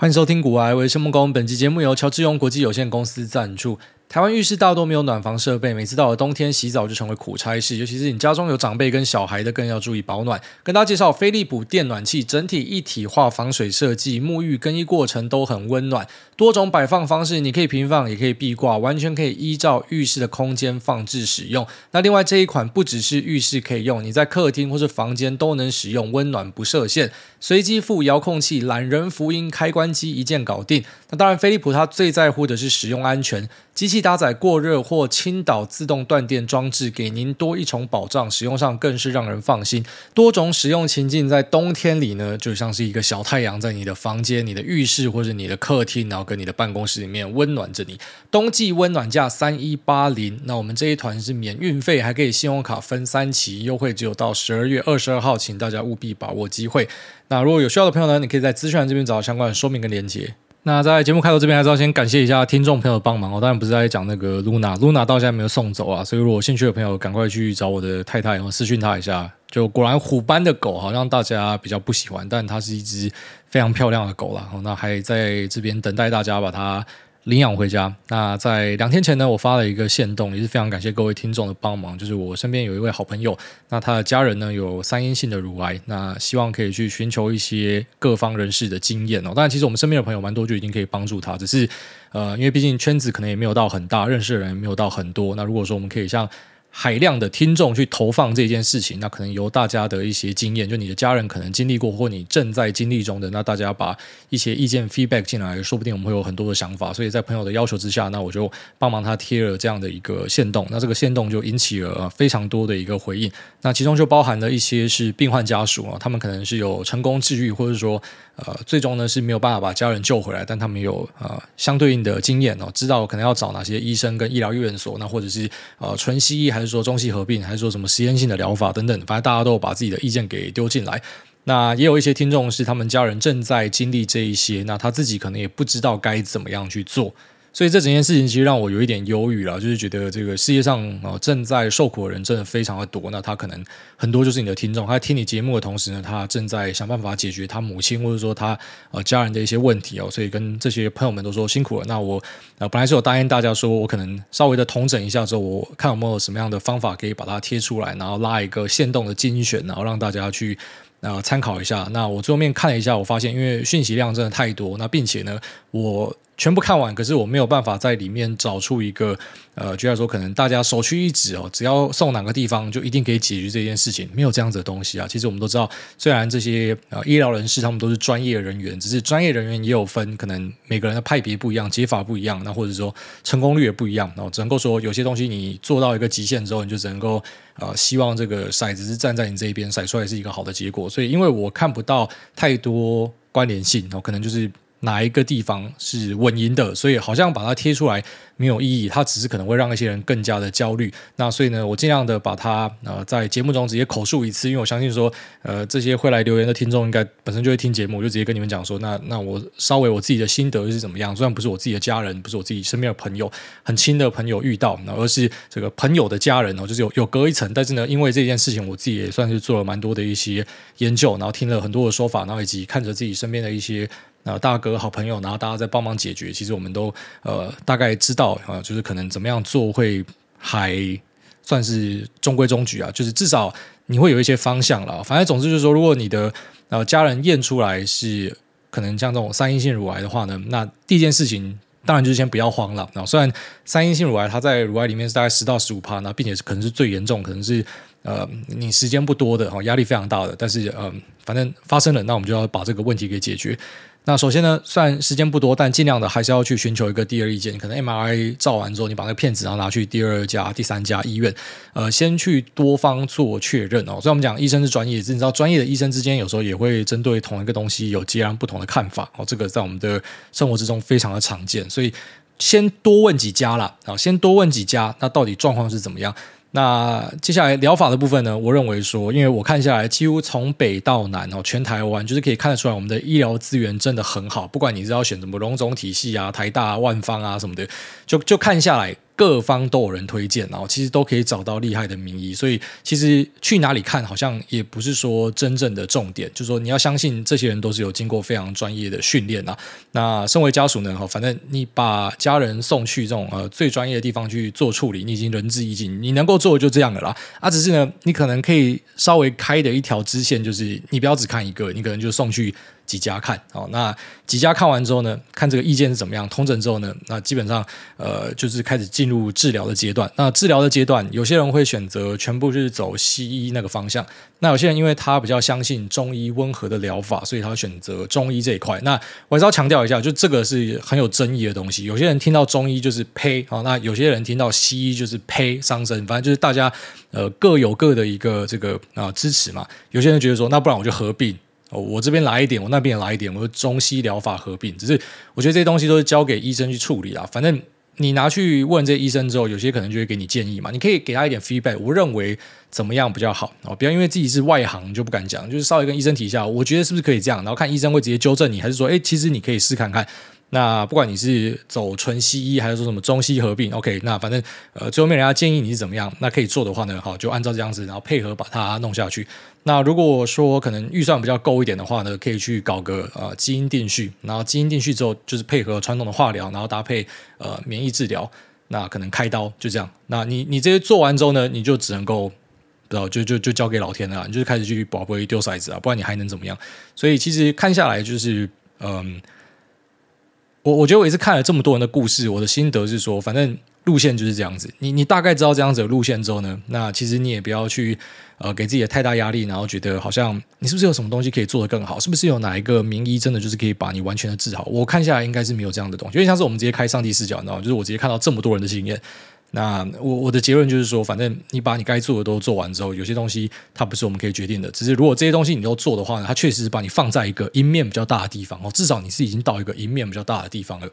欢迎收听《古癌微生梦工》，本期节目由乔治勇国际有限公司赞助。台湾浴室大多没有暖房设备，每次到了冬天洗澡就成为苦差事，尤其是你家中有长辈跟小孩的，更要注意保暖。跟大家介绍飞利浦电暖器，整体一体化防水设计，沐浴更衣过程都很温暖。多种摆放方式，你可以平放，也可以壁挂，完全可以依照浴室的空间放置使用。那另外这一款不只是浴室可以用，你在客厅或是房间都能使用，温暖不设限。随机附遥控器，懒人福音开关机一键搞定。那当然，飞利浦它最在乎的是使用安全，机器搭载过热或倾倒自动断电装置，给您多一重保障，使用上更是让人放心。多种使用情境，在冬天里呢，就像是一个小太阳，在你的房间、你的浴室或者你的客厅，然后跟你的办公室里面温暖着你。冬季温暖价三一八零，那我们这一团是免运费，还可以信用卡分三期，优惠只有到十二月二十二号，请大家务必把握机会。那如果有需要的朋友呢，你可以在资讯栏这边找到相关的说明跟连接。那在节目开头这边，还是要先感谢一下听众朋友帮忙哦。当然不是在讲那个露娜，露娜到现在没有送走啊，所以如果兴趣的朋友，赶快去找我的太太，然后私讯她一下。就果然虎斑的狗好像大家比较不喜欢，但它是一只非常漂亮的狗啦。那还在这边等待大家把它。领养回家。那在两天前呢，我发了一个线动，也是非常感谢各位听众的帮忙。就是我身边有一位好朋友，那他的家人呢有三阴性的乳癌，那希望可以去寻求一些各方人士的经验哦。当然，其实我们身边的朋友蛮多，就已经可以帮助他。只是呃，因为毕竟圈子可能也没有到很大，认识的人也没有到很多。那如果说我们可以像海量的听众去投放这件事情，那可能由大家的一些经验，就你的家人可能经历过，或你正在经历中的，那大家把一些意见 feedback 进来，说不定我们会有很多的想法。所以在朋友的要求之下，那我就帮忙他贴了这样的一个限动，那这个限动就引起了非常多的一个回应。那其中就包含了一些是病患家属啊，他们可能是有成功治愈，或者说呃最终呢是没有办法把家人救回来，但他们有呃相对应的经验哦，知道可能要找哪些医生跟医疗医院所，那或者是呃纯西医还还是。说中西合并，还是说什么实验性的疗法等等，反正大家都有把自己的意见给丢进来。那也有一些听众是他们家人正在经历这一些，那他自己可能也不知道该怎么样去做。所以这整件事情其实让我有一点忧郁了，就是觉得这个世界上啊正在受苦的人真的非常的多。那他可能很多就是你的听众，他在听你节目的同时呢，他正在想办法解决他母亲或者说他呃家人的一些问题哦。所以跟这些朋友们都说辛苦了。那我呃本来是有答应大家说，我可能稍微的统整一下之后，我看有没有什么样的方法可以把它贴出来，然后拉一个限动的精选，然后让大家去呃参考一下。那我最后面看了一下，我发现因为讯息量真的太多，那并且呢我。全部看完，可是我没有办法在里面找出一个，呃，就像说可能大家首屈一指哦，只要送哪个地方就一定可以解决这件事情，没有这样子的东西啊。其实我们都知道，虽然这些呃医疗人士他们都是专业人员，只是专业人员也有分，可能每个人的派别不一样，解法不一样，那或者说成功率也不一样。然后只能够说有些东西你做到一个极限之后，你就只能够呃希望这个骰子是站在你这一边，骰出来是一个好的结果。所以因为我看不到太多关联性，然后可能就是。哪一个地方是稳赢的，所以好像把它贴出来没有意义，它只是可能会让一些人更加的焦虑。那所以呢，我尽量的把它呃在节目中直接口述一次，因为我相信说呃这些会来留言的听众应该本身就会听节目，我就直接跟你们讲说，那那我稍微我自己的心得是怎么样？虽然不是我自己的家人，不是我自己身边的朋友，很亲的朋友遇到，而是这个朋友的家人哦，就是有有隔一层。但是呢，因为这件事情，我自己也算是做了蛮多的一些研究，然后听了很多的说法，然后以及看着自己身边的一些。呃，大哥、好朋友，然后大家在帮忙解决。其实我们都呃大概知道啊、就是可能怎么样做会还算是中规中矩啊，就是至少你会有一些方向了。反正总之就是说，如果你的呃家人验出来是可能像这种三阴性乳癌的话呢，那第一件事情当然就是先不要慌了。然后虽然三阴性乳癌它在乳癌里面是大概十到十五趴，那并且可能是最严重，可能是呃你时间不多的哈，压力非常大的。但是、呃，反正发生了，那我们就要把这个问题给解决。那首先呢，算时间不多，但尽量的还是要去寻求一个第二意见。可能 MRI 照完之后，你把那个片子然后拿去第二家、第三家医院，呃，先去多方做确认哦。所以我们讲医生是专业，你知道专业的医生之间有时候也会针对同一个东西有截然不同的看法哦。这个在我们的生活之中非常的常见，所以先多问几家啦，啊，先多问几家，那到底状况是怎么样？那接下来疗法的部分呢？我认为说，因为我看下来，几乎从北到南哦，全台湾就是可以看得出来，我们的医疗资源真的很好。不管你是要选什么龙总体系啊、台大、万方啊什么的，就就看下来，各方都有人推荐，然后其实都可以找到厉害的名医。所以其实去哪里看，好像也不是说真正的重点，就是说你要相信这些人都是有经过非常专业的训练啊。那身为家属呢，哈，反正你把家人送去这种呃最专业的地方去做处理，你已经仁至义尽，你能够做的就这样的啦。啊，只是呢，你可能可以稍微开的一条支线，就是你不要只看一个，你可能就送去。几家看哦，那几家看完之后呢，看这个意见是怎么样，通诊之后呢，那基本上呃就是开始进入治疗的阶段。那治疗的阶段，有些人会选择全部就是走西医那个方向，那有些人因为他比较相信中医温和的疗法，所以他会选择中医这一块。那我还是要强调一下，就这个是很有争议的东西。有些人听到中医就是呸啊，那有些人听到西医就是呸伤身，反正就是大家呃各有各的一个这个啊、支持嘛。有些人觉得说，那不然我就合并。哦，我这边来一点，我那边也来一点，我中西疗法合并，只是我觉得这些东西都是交给医生去处理啦。反正你拿去问这医生之后，有些可能就会给你建议嘛，你可以给他一点 feedback。我认为怎么样比较好哦，不要因为自己是外行就不敢讲，就是稍微跟医生提一下，我觉得是不是可以这样，然后看医生会直接纠正你，还是说，哎，其实你可以试看看。那不管你是走纯西医还是说什么中西合并，OK，那反正呃最后面人家建议你是怎么样，那可以做的话呢，好就按照这样子，然后配合把它弄下去。那如果说可能预算比较够一点的话呢，可以去搞个呃基因定序，然后基因定序之后就是配合传统的化疗，然后搭配呃免疫治疗，那可能开刀就这样。那你你这些做完之后呢，你就只能够不知道就就就交给老天了，你就开始去宝贝丢骰子啊，不然你还能怎么样？所以其实看下来就是嗯。我我觉得我也是看了这么多人的故事，我的心得是说，反正路线就是这样子。你你大概知道这样子的路线之后呢，那其实你也不要去呃给自己的太大压力，然后觉得好像你是不是有什么东西可以做得更好？是不是有哪一个名医真的就是可以把你完全的治好？我看下来应该是没有这样的东西，因为像是我们直接开上帝视角，你知道吗？就是我直接看到这么多人的经验。那我我的结论就是说，反正你把你该做的都做完之后，有些东西它不是我们可以决定的。只是如果这些东西你都做的话呢，它确实是把你放在一个赢面比较大的地方哦，至少你是已经到一个赢面比较大的地方了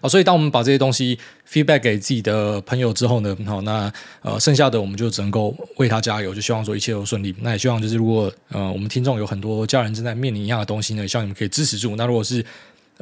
啊。所以当我们把这些东西 feedback 给自己的朋友之后呢，好，那呃剩下的我们就只能够为他加油，就希望说一切都顺利。那也希望就是如果呃我们听众有很多家人正在面临一样的东西呢，希望你们可以支持住。那如果是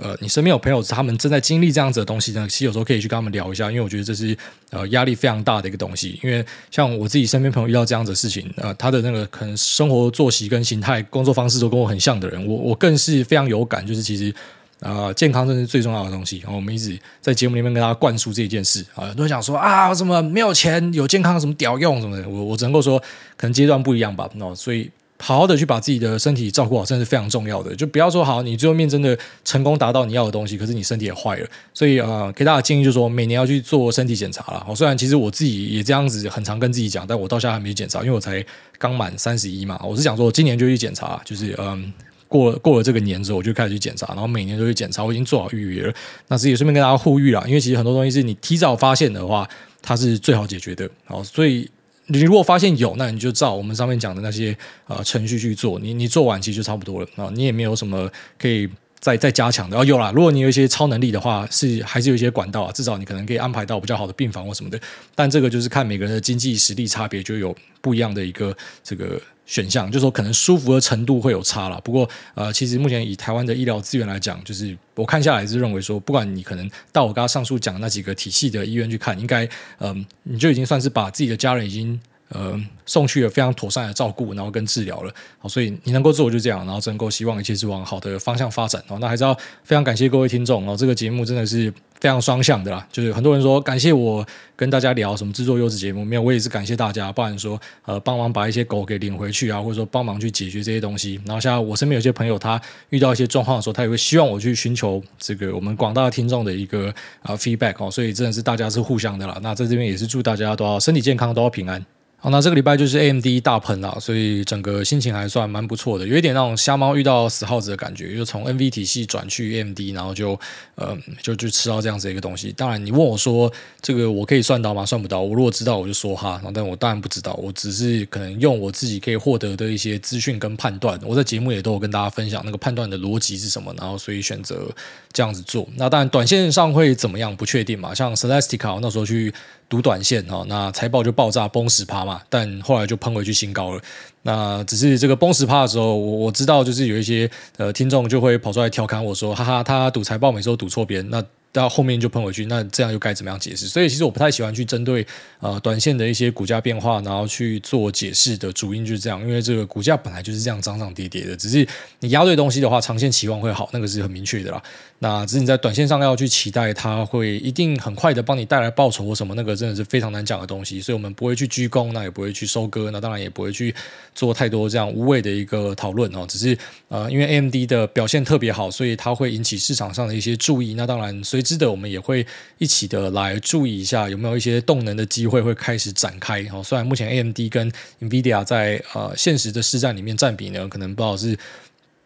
呃，你身边有朋友，他们正在经历这样子的东西呢，其实有时候可以去跟他们聊一下，因为我觉得这是呃压力非常大的一个东西。因为像我自己身边朋友遇到这样子的事情，呃，他的那个可能生活作息跟形态、工作方式都跟我很像的人，我我更是非常有感，就是其实呃健康真是最重要的东西。然后我们一直在节目里面跟大家灌输这件事啊，都想说啊，什么没有钱有健康什么屌用什么的，我我只能够说，可能阶段不一样吧。那所以。好好的去把自己的身体照顾好，真的是非常重要的。就不要说好，你最后面真的成功达到你要的东西，可是你身体也坏了。所以呃，给大家建议就是说，每年要去做身体检查了。好虽然其实我自己也这样子，很常跟自己讲，但我到现在还没检查，因为我才刚满三十一嘛。我是想说，今年就去检查，就是嗯，过了过了这个年之后，我就开始去检查，然后每年都去检查。我已经做好预约了。那自己顺便跟大家呼吁了，因为其实很多东西是你提早发现的话，它是最好解决的。好，所以。你如果发现有，那你就照我们上面讲的那些呃程序去做，你你做完其实就差不多了啊，你也没有什么可以再再加强的。哦，有啦，如果你有一些超能力的话，是还是有一些管道啊，至少你可能可以安排到比较好的病房或什么的。但这个就是看每个人的经济实力差别，就有不一样的一个这个。选项就是说，可能舒服的程度会有差了。不过，呃，其实目前以台湾的医疗资源来讲，就是我看下来是认为说，不管你可能到我刚刚上述讲的那几个体系的医院去看，应该，嗯、呃，你就已经算是把自己的家人已经。呃，送去了非常妥善的照顾，然后跟治疗了，好，所以你能够做就这样，然后能够希望一切是往好的方向发展哦。那还是要非常感谢各位听众哦，这个节目真的是非常双向的啦，就是很多人说感谢我跟大家聊什么制作优质节目，没有，我也是感谢大家，不然说呃帮忙把一些狗给领回去啊，或者说帮忙去解决这些东西。然后像我身边有些朋友，他遇到一些状况的时候，他也会希望我去寻求这个我们广大听众的一个啊 feedback 哦，所以真的是大家是互相的啦。那在这边也是祝大家都要身体健康，都要平安。好，那这个礼拜就是 AMD 大喷了，所以整个心情还算蛮不错的，有一点那种瞎猫遇到死耗子的感觉，就从 NV 体系转去 AMD，然后就呃就就吃到这样子一个东西。当然，你问我说这个我可以算到吗？算不到。我如果知道，我就说哈，但我当然不知道，我只是可能用我自己可以获得的一些资讯跟判断。我在节目也都有跟大家分享那个判断的逻辑是什么，然后所以选择这样子做。那当然，短线上会怎么样不确定嘛？像 Celestica 那时候去。赌短线哈，那财报就爆炸崩十趴嘛，但后来就喷回去新高了。那只是这个崩十趴的时候，我我知道就是有一些呃听众就会跑出来调侃我说，哈哈，他赌财报每次都赌错边，那。到后面就喷回去，那这样又该怎么样解释？所以其实我不太喜欢去针对呃短线的一些股价变化，然后去做解释的主因就是这样，因为这个股价本来就是这样涨涨跌跌的，只是你押对东西的话，长线期望会好，那个是很明确的啦。那只是你在短线上要去期待它会一定很快的帮你带来报酬或什么，那个真的是非常难讲的东西，所以我们不会去居功，那也不会去收割，那当然也不会去做太多这样无谓的一个讨论哦。只是呃，因为 AMD 的表现特别好，所以它会引起市场上的一些注意。那当然随之的我们也会一起的来注意一下有没有一些动能的机会会开始展开哦。虽然目前 AMD 跟 NVIDIA 在呃现实的市占里面占比呢，可能不好是。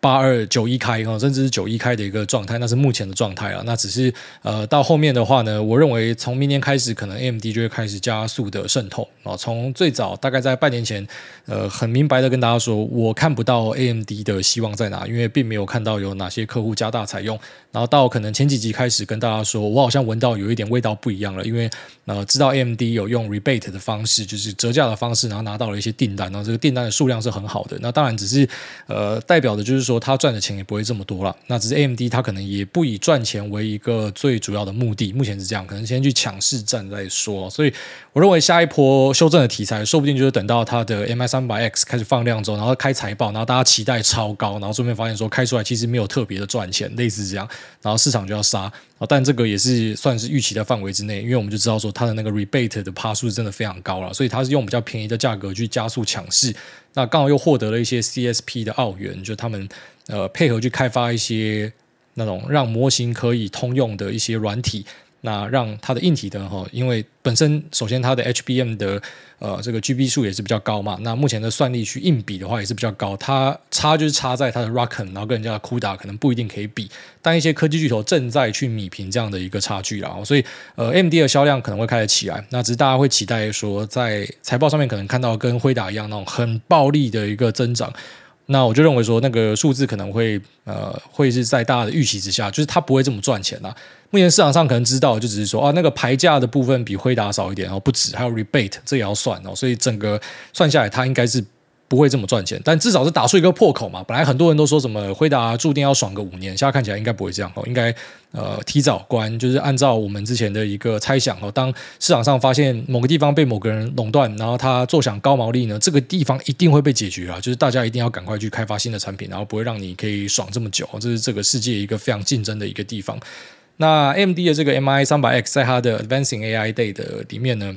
八二九一开哈，甚至是九一开的一个状态，那是目前的状态啊。那只是呃，到后面的话呢，我认为从明年开始，可能 AMD 就会开始加速的渗透啊。从最早大概在半年前，呃，很明白的跟大家说，我看不到 AMD 的希望在哪，因为并没有看到有哪些客户加大采用。然后到可能前几集开始跟大家说，我好像闻到有一点味道不一样了，因为呃，知道 AMD 有用 rebate 的方式，就是折价的方式，然后拿到了一些订单，然后这个订单的数量是很好的。那当然只是呃，代表的就是说。说他赚的钱也不会这么多了，那只是 AMD，他可能也不以赚钱为一个最主要的目的，目前是这样，可能先去抢市占再说。所以我认为下一波修正的题材，说不定就是等到它的 MI 三百 X 开始放量之后，然后开财报，然后大家期待超高，然后顺便发现说开出来其实没有特别的赚钱，类似这样，然后市场就要杀。但这个也是算是预期的范围之内，因为我们就知道说它的那个 rebate 的趴数真的非常高了，所以它是用比较便宜的价格去加速抢试。那刚好又获得了一些 CSP 的澳元，就他们呃配合去开发一些那种让模型可以通用的一些软体。那让它的硬体的哈，因为本身首先它的 HBM 的呃这个 GB 数也是比较高嘛，那目前的算力去硬比的话也是比较高，它差就是差在它的 ROCm，然后跟人家的 CUDA 可能不一定可以比，但一些科技巨头正在去弭平这样的一个差距啦，所以呃 M D 的销量可能会开始起来，那只是大家会期待说在财报上面可能看到跟辉达一样那种很暴力的一个增长。那我就认为说，那个数字可能会呃，会是在大家的预期之下，就是它不会这么赚钱啦。目前市场上可能知道，就只是说啊，那个牌价的部分比辉达少一点，然后不止，还有 rebate 这也要算哦，所以整个算下来，它应该是。不会这么赚钱，但至少是打出一个破口嘛。本来很多人都说什么辉达注定要爽个五年，现在看起来应该不会这样哦，应该呃提早关，就是按照我们之前的一个猜想哦。当市场上发现某个地方被某个人垄断，然后他坐享高毛利呢，这个地方一定会被解决啊。就是大家一定要赶快去开发新的产品，然后不会让你可以爽这么久。这是这个世界一个非常竞争的一个地方。那 AMD 的这个 MI 三百 X 在它的 Advancing AI Day 的里面呢，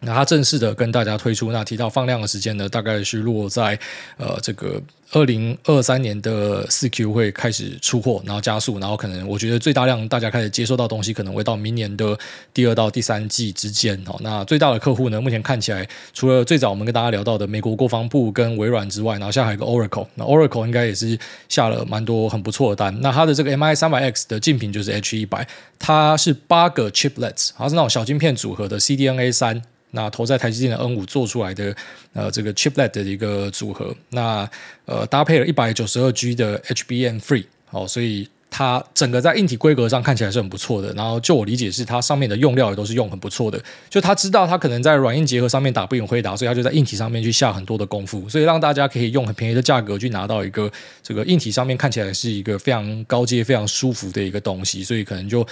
那它正式的跟大家推出，那提到放量的时间呢，大概是落在呃这个二零二三年的四 Q 会开始出货，然后加速，然后可能我觉得最大量大家开始接收到东西，可能会到明年的第二到第三季之间哦。那最大的客户呢，目前看起来除了最早我们跟大家聊到的美国国防部跟微软之外，然后下还有一个 Oracle，那 Oracle 应该也是下了蛮多很不错的单。那它的这个 MI 三百 X 的竞品就是 H 一百，它是八个 Chiplets，它是那种小晶片组合的 CDNA 三。那投在台积电的 N 五做出来的呃这个 chiplet 的一个组合，那呃搭配了一百九十二 G 的 HBM3 哦，所以它整个在硬体规格上看起来是很不错的。然后就我理解是它上面的用料也都是用很不错的，就他知道他可能在软硬结合上面打不赢辉达，所以他就在硬体上面去下很多的功夫，所以让大家可以用很便宜的价格去拿到一个这个硬体上面看起来是一个非常高阶、非常舒服的一个东西，所以可能就。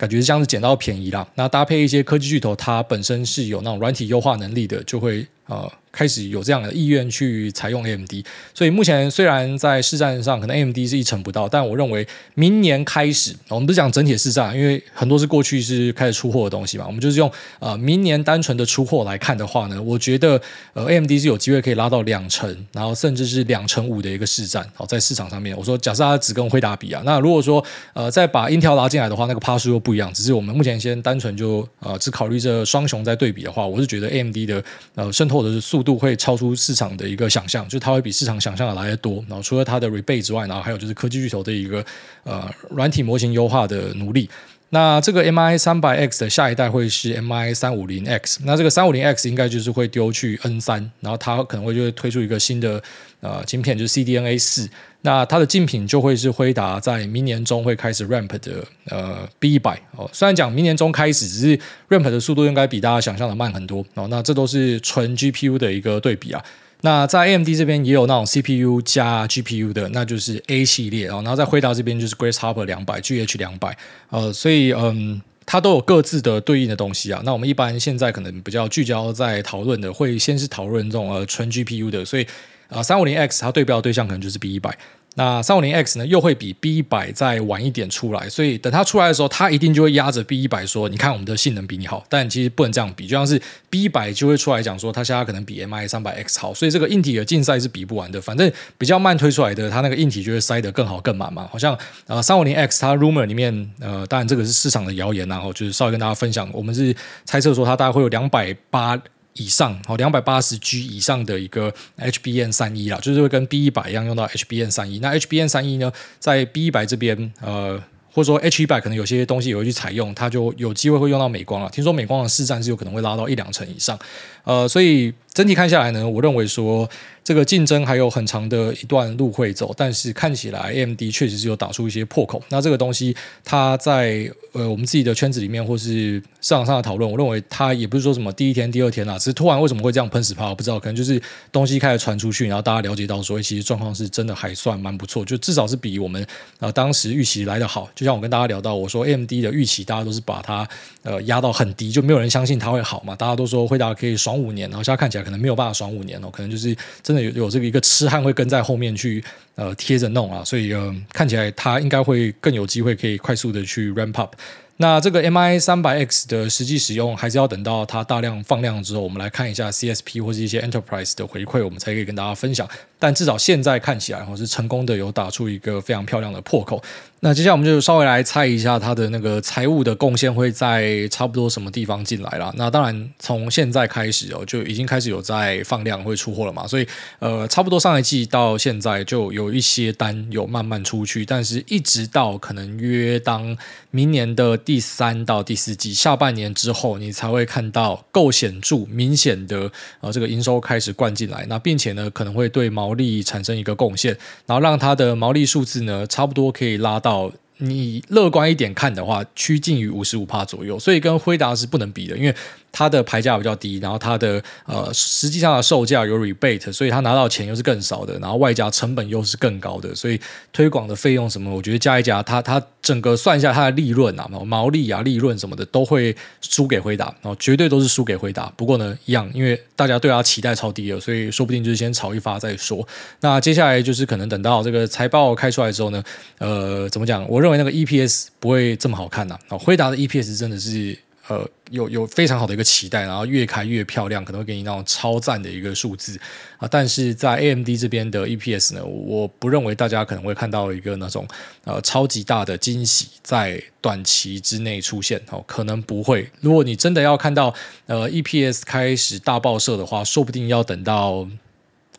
感觉这样子捡到便宜啦，那搭配一些科技巨头，它本身是有那种软体优化能力的，就会呃。开始有这样的意愿去采用 AMD，所以目前虽然在市占上可能 AMD 是一成不到，但我认为明年开始，我们不是讲整体市占，因为很多是过去是开始出货的东西嘛，我们就是用呃明年单纯的出货来看的话呢，我觉得呃 AMD 是有机会可以拉到两成，然后甚至是两成五的一个市占。好，在市场上面，我说假设它只跟辉达比啊，那如果说呃再把 Intel 拉进来的话，那个趴数又不一样。只是我们目前先单纯就呃只考虑这双雄在对比的话，我是觉得 AMD 的呃渗透或者是。速度会超出市场的一个想象，就是它会比市场想象的来得多。然后除了它的 rebate 之外，然后还有就是科技巨头的一个呃软体模型优化的努力。那这个 MI 三百 X 的下一代会是 MI 三五零 X，那这个三五零 X 应该就是会丢去 N 三，然后它可能会就会推出一个新的呃芯片，就是 CDNA 四。那它的竞品就会是辉达在明年中会开始 ramp 的呃 B 一百哦，虽然讲明年中开始，只是 ramp 的速度应该比大家想象的慢很多哦。那这都是纯 GPU 的一个对比啊。那在 AMD 这边也有那种 CPU 加 GPU 的，那就是 A 系列哦。然后在辉达这边就是 Grace Hopper 两百 GH 两百，呃，所以嗯，它都有各自的对应的东西啊。那我们一般现在可能比较聚焦在讨论的，会先是讨论这种呃纯 GPU 的，所以啊，三五零 X 它对标的对象可能就是 B 一百。那三五零 X 呢，又会比 B 一百再晚一点出来，所以等它出来的时候，它一定就会压着 B 一百说：“你看我们的性能比你好。”但其实不能这样比，就像是 B 一百就会出来讲说，它现在可能比 MI 三百 X 好，所以这个硬体的竞赛是比不完的。反正比较慢推出来的，它那个硬体就会塞得更好更满嘛。好像呃三五零 X 它 rumor 里面呃，当然这个是市场的谣言，然后就是稍微跟大家分享，我们是猜测说它大概会有两百八。以上哦，两百八十 G 以上的一个 HBN 三一啦，就是会跟 B 一百一样用到 HBN 三一。那 HBN 三一呢，在 B 一百这边，呃，或者说 H 一百可能有些东西也会去采用，它就有机会会用到美光了。听说美光的市占是有可能会拉到一两成以上，呃，所以整体看下来呢，我认为说。这个竞争还有很长的一段路会走，但是看起来 AMD 确实是有打出一些破口。那这个东西，它在呃我们自己的圈子里面，或是市场上的讨论，我认为它也不是说什么第一天、第二天啦，只是突然为什么会这样喷死炮，我不知道，可能就是东西开始传出去，然后大家了解到说，其实状况是真的还算蛮不错，就至少是比我们呃当时预期来得好。就像我跟大家聊到，我说 AMD 的预期，大家都是把它呃压到很低，就没有人相信它会好嘛，大家都说会大家可以刷爽五年，然后现在看起来可能没有办法爽五年哦，可能就是真的有有这个一个痴汉会跟在后面去呃贴着弄啊，所以呃看起来他应该会更有机会可以快速的去 ramp up。那这个 MI 三百 X 的实际使用，还是要等到它大量放量之后，我们来看一下 CSP 或是一些 Enterprise 的回馈，我们才可以跟大家分享。但至少现在看起来，哈是成功的有打出一个非常漂亮的破口。那接下来我们就稍微来猜一下它的那个财务的贡献会在差不多什么地方进来了。那当然从现在开始哦，就已经开始有在放量会出货了嘛。所以呃，差不多上一季到现在就有一些单有慢慢出去，但是一直到可能约当明年的第三到第四季下半年之后，你才会看到够显著明显的呃这个营收开始灌进来。那并且呢，可能会对毛利产生一个贡献，然后让它的毛利数字呢，差不多可以拉到。你乐观一点看的话，趋近于五十五帕左右，所以跟辉达是不能比的，因为它的牌价比较低，然后它的呃实际上的售价有 rebate，所以它拿到钱又是更少的，然后外加成本又是更高的，所以推广的费用什么，我觉得加一加，它它整个算一下它的利润啊，毛利啊、利润什么的都会输给辉达，然后绝对都是输给辉达。不过呢，一样，因为大家对它期待超低了，所以说不定就是先炒一发再说。那接下来就是可能等到这个财报开出来之后呢，呃，怎么讲？我认为那个 EPS 不会这么好看呐。啊，辉达的 EPS 真的是。呃，有有非常好的一个期待，然后越开越漂亮，可能会给你那种超赞的一个数字啊。但是在 AMD 这边的 EPS 呢，我不认为大家可能会看到一个那种呃超级大的惊喜在短期之内出现哦，可能不会。如果你真的要看到呃 EPS 开始大爆射的话，说不定要等到。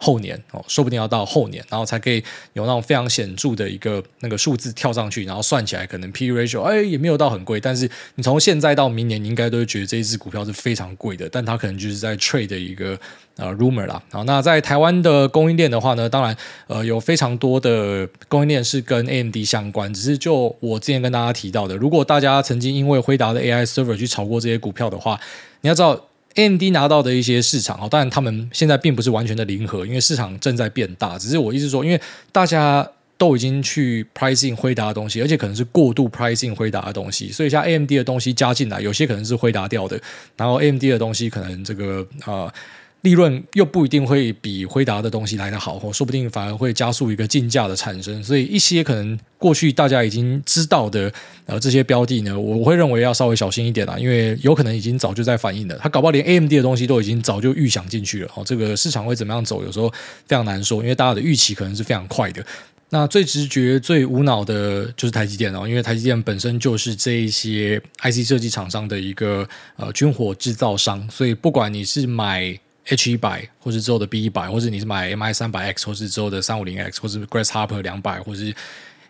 后年哦，说不定要到后年，然后才可以有那种非常显著的一个那个数字跳上去，然后算起来可能 P/E ratio 哎也没有到很贵，但是你从现在到明年，你应该都会觉得这一支股票是非常贵的，但它可能就是在 trade 的一个呃 rumor 啦。好，那在台湾的供应链的话呢，当然呃有非常多的供应链是跟 AMD 相关，只是就我之前跟大家提到的，如果大家曾经因为辉达的 AI server 去炒过这些股票的话，你要知道。AMD 拿到的一些市场啊，当然他们现在并不是完全的零和，因为市场正在变大。只是我意思说，因为大家都已经去 pricing 回答的东西，而且可能是过度 pricing 回答的东西，所以像 AMD 的东西加进来，有些可能是回答掉的，然后 AMD 的东西可能这个啊。利润又不一定会比辉达的东西来得好，或说不定反而会加速一个竞价的产生。所以一些可能过去大家已经知道的呃这些标的呢，我会认为要稍微小心一点啦，因为有可能已经早就在反应了。他搞不好连 AMD 的东西都已经早就预想进去了。哦，这个市场会怎么样走，有时候非常难说，因为大家的预期可能是非常快的。那最直觉、最无脑的就是台积电哦，因为台积电本身就是这一些 IC 设计厂商的一个呃军火制造商，所以不管你是买 H 一百，或是之后的 B 一百，或是你是买 MI 三百 X，或是之后的三五零 X，或是 Grace Hopper 两百，或是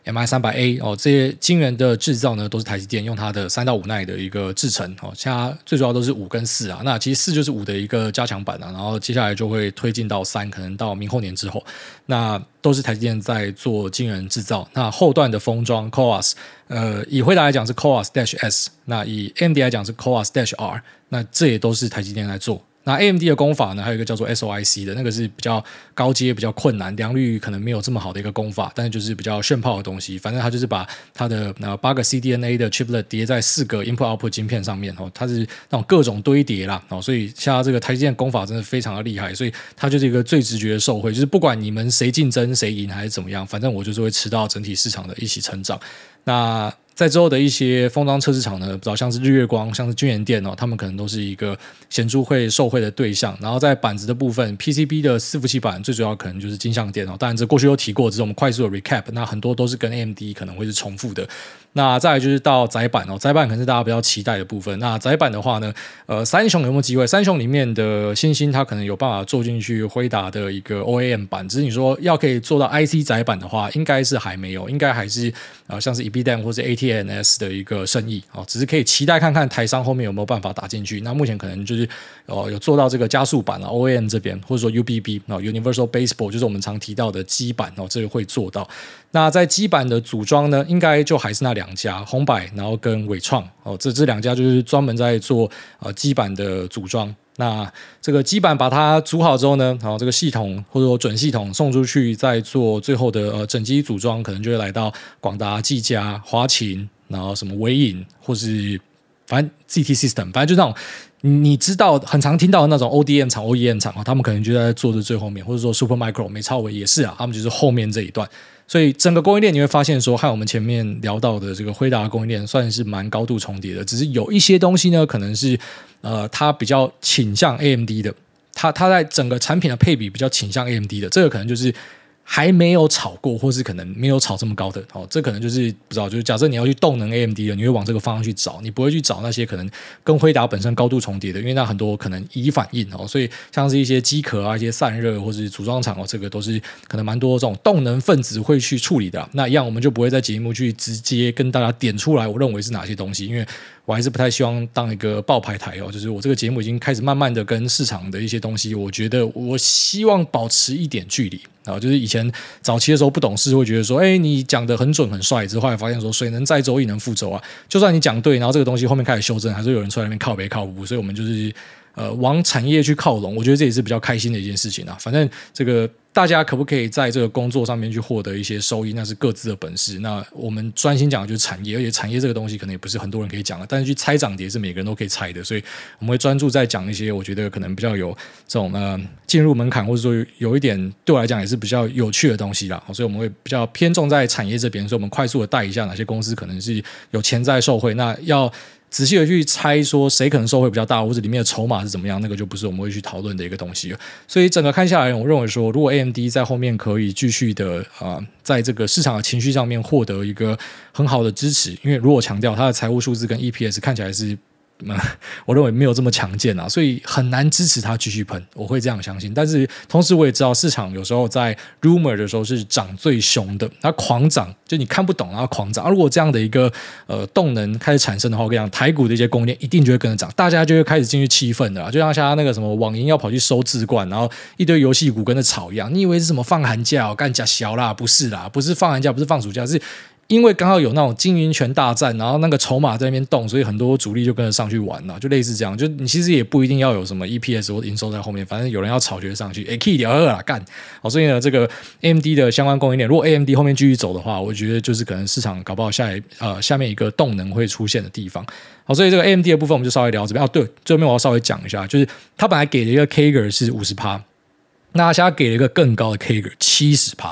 MI 三百 A 哦，这些晶圆的制造呢，都是台积电用它的三到五奈的一个制程哦。现在最主要都是五跟四啊，那其实四就是五的一个加强版啊，然后接下来就会推进到三，可能到明后年之后，那都是台积电在做晶圆制造。那后段的封装 CoWoS，呃，以惠达来讲是 CoWoS Dash S，那以 AMD 来讲是 CoWoS Dash R，那这也都是台积电来做。那 AMD 的功法呢，还有一个叫做 SOIC 的，那个是比较高阶、比较困难、良率可能没有这么好的一个功法，但是就是比较炫炮的东西。反正它就是把它的那八个 CDNA 的 chiplet 叠在四个 input output 晶片上面哦，它是那种各种堆叠啦哦，所以像这个台积电功法真的非常的厉害，所以它就是一个最直觉的受惠，就是不管你们谁竞争谁赢还是怎么样，反正我就是会吃到整体市场的一起成长。那在之后的一些封装测试场呢，比较像是日月光、像是君联电哦，他们可能都是一个显著会受惠的对象。然后在板子的部分，PCB 的伺服器板最主要可能就是金像电哦。当然这过去有提过，只是我们快速的 recap。那很多都是跟 AMD 可能会是重复的。那再来就是到载板哦，载板可能是大家比较期待的部分。那载板的话呢，呃，三雄有没有机会？三雄里面的欣兴，它可能有办法做进去辉达的一个 OAM 板。只是你说要可以做到 IC 载板的话，应该是还没有，应该还是呃像是 EBDAM 或者 A N S 的一个生意哦。只是可以期待看看台商后面有没有办法打进去。那目前可能就是哦有做到这个加速板啊 OAM 这边，或者说 UBB 啊 Universal Baseball 就是我们常提到的基板哦，这个会做到。那在基板的组装呢，应该就还是那两家，红百，然后跟纬创哦，这这两家就是专门在做呃基板的组装。那这个基板把它组好之后呢，然后这个系统或者说准系统送出去，再做最后的呃整机组装，可能就会来到广达、技嘉、华擎，然后什么微影，或是反正 GT System，反正就那种你知道很常听到的那种 ODM 厂、OEM 厂啊，他们可能就在做的最后面，或者说 Supermicro、美超微也是啊，他们就是后面这一段。所以整个供应链你会发现说，和我们前面聊到的这个辉达供应链算是蛮高度重叠的，只是有一些东西呢，可能是呃，它比较倾向 AMD 的，它它在整个产品的配比比较倾向 AMD 的，这个可能就是。还没有炒过，或是可能没有炒这么高的哦，这可能就是不知道。就是假设你要去动能 AMD 的，你会往这个方向去找，你不会去找那些可能跟辉达本身高度重叠的，因为那很多可能乙反应哦。所以像是一些机壳啊、一些散热或是组装厂哦，这个都是可能蛮多这种动能分子会去处理的。那一样，我们就不会在节目去直接跟大家点出来，我认为是哪些东西，因为。我还是不太希望当一个爆牌台哦，就是我这个节目已经开始慢慢的跟市场的一些东西，我觉得我希望保持一点距离啊。就是以前早期的时候不懂事，会觉得说，哎，你讲的很准很帅，之后来发现说，水能载舟亦能覆舟啊。就算你讲对，然后这个东西后面开始修正，还是有人出来那边靠北靠北，所以我们就是。呃，往产业去靠拢，我觉得这也是比较开心的一件事情啊。反正这个大家可不可以在这个工作上面去获得一些收益，那是各自的本事。那我们专心讲的就是产业，而且产业这个东西可能也不是很多人可以讲的。但是去猜涨跌是每个人都可以猜的，所以我们会专注在讲一些我觉得可能比较有这种呃进入门槛，或者说有一点对我来讲也是比较有趣的东西啦。所以我们会比较偏重在产业这边，所以我们快速的带一下哪些公司可能是有潜在受惠。那要。仔细的去猜说谁可能受惠比较大，或者里面的筹码是怎么样，那个就不是我们会去讨论的一个东西。所以整个看下来，我认为说，如果 AMD 在后面可以继续的啊、在这个市场的情绪上面获得一个很好的支持，因为如果强调它的财务数字跟 EPS 看起来是。我认为没有这么强健啊，所以很难支持它继续喷。我会这样相信，但是同时我也知道市场有时候在 rumor 的时候是涨最凶的，它狂涨，就你看不懂，然后狂涨。而如果这样的一个呃动能开始产生的话，我跟你讲，台股的一些供应链一定就会跟着涨，大家就会开始进去气愤的，就像现在那个什么网银要跑去收智冠，然后一堆游戏股跟着炒一样。你以为是什么放寒假？我干假小啦，不是啦，不是放寒假，不是放暑假，是。因为刚好有那种经营权大战，然后那个筹码在那边动，所以很多主力就跟着上去玩了，就类似这样。就你其实也不一定要有什么 EPS 或营收在后面，反正有人要炒就上去，哎，key 掉了干。好，所以呢，这个 AMD 的相关供应链，如果 AMD 后面继续走的话，我觉得就是可能市场搞不好下一呃下面一个动能会出现的地方。好，所以这个 AMD 的部分我们就稍微聊这边。哦，对，最后面我要稍微讲一下，就是他本来给的一个 Kager 是五十趴，那他现在给了一个更高的 Kager 七十趴。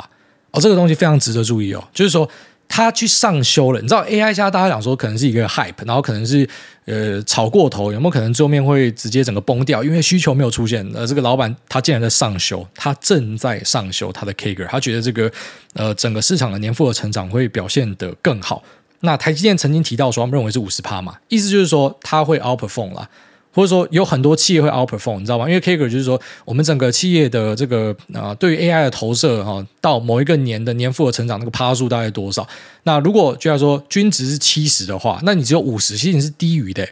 哦，这个东西非常值得注意哦，就是说。他去上修了，你知道 AI 现在大家讲说可能是一个 hype，然后可能是呃炒过头，有没有可能最后面会直接整个崩掉？因为需求没有出现。呃，这个老板他竟然在上修，他正在上修他的 CAGR，他觉得这个呃整个市场的年复合成长会表现得更好。那台积电曾经提到说，他们认为是五十趴嘛，意思就是说他会 outperform 啦。或者说有很多企业会 outperform，你知道吗？因为 Kager 就是说我们整个企业的这个啊、呃，对于 AI 的投射哈，到某一个年的年复合成长那个趴数大概多少？那如果就要说均值是七十的话，那你只有五十，其实你是低于的。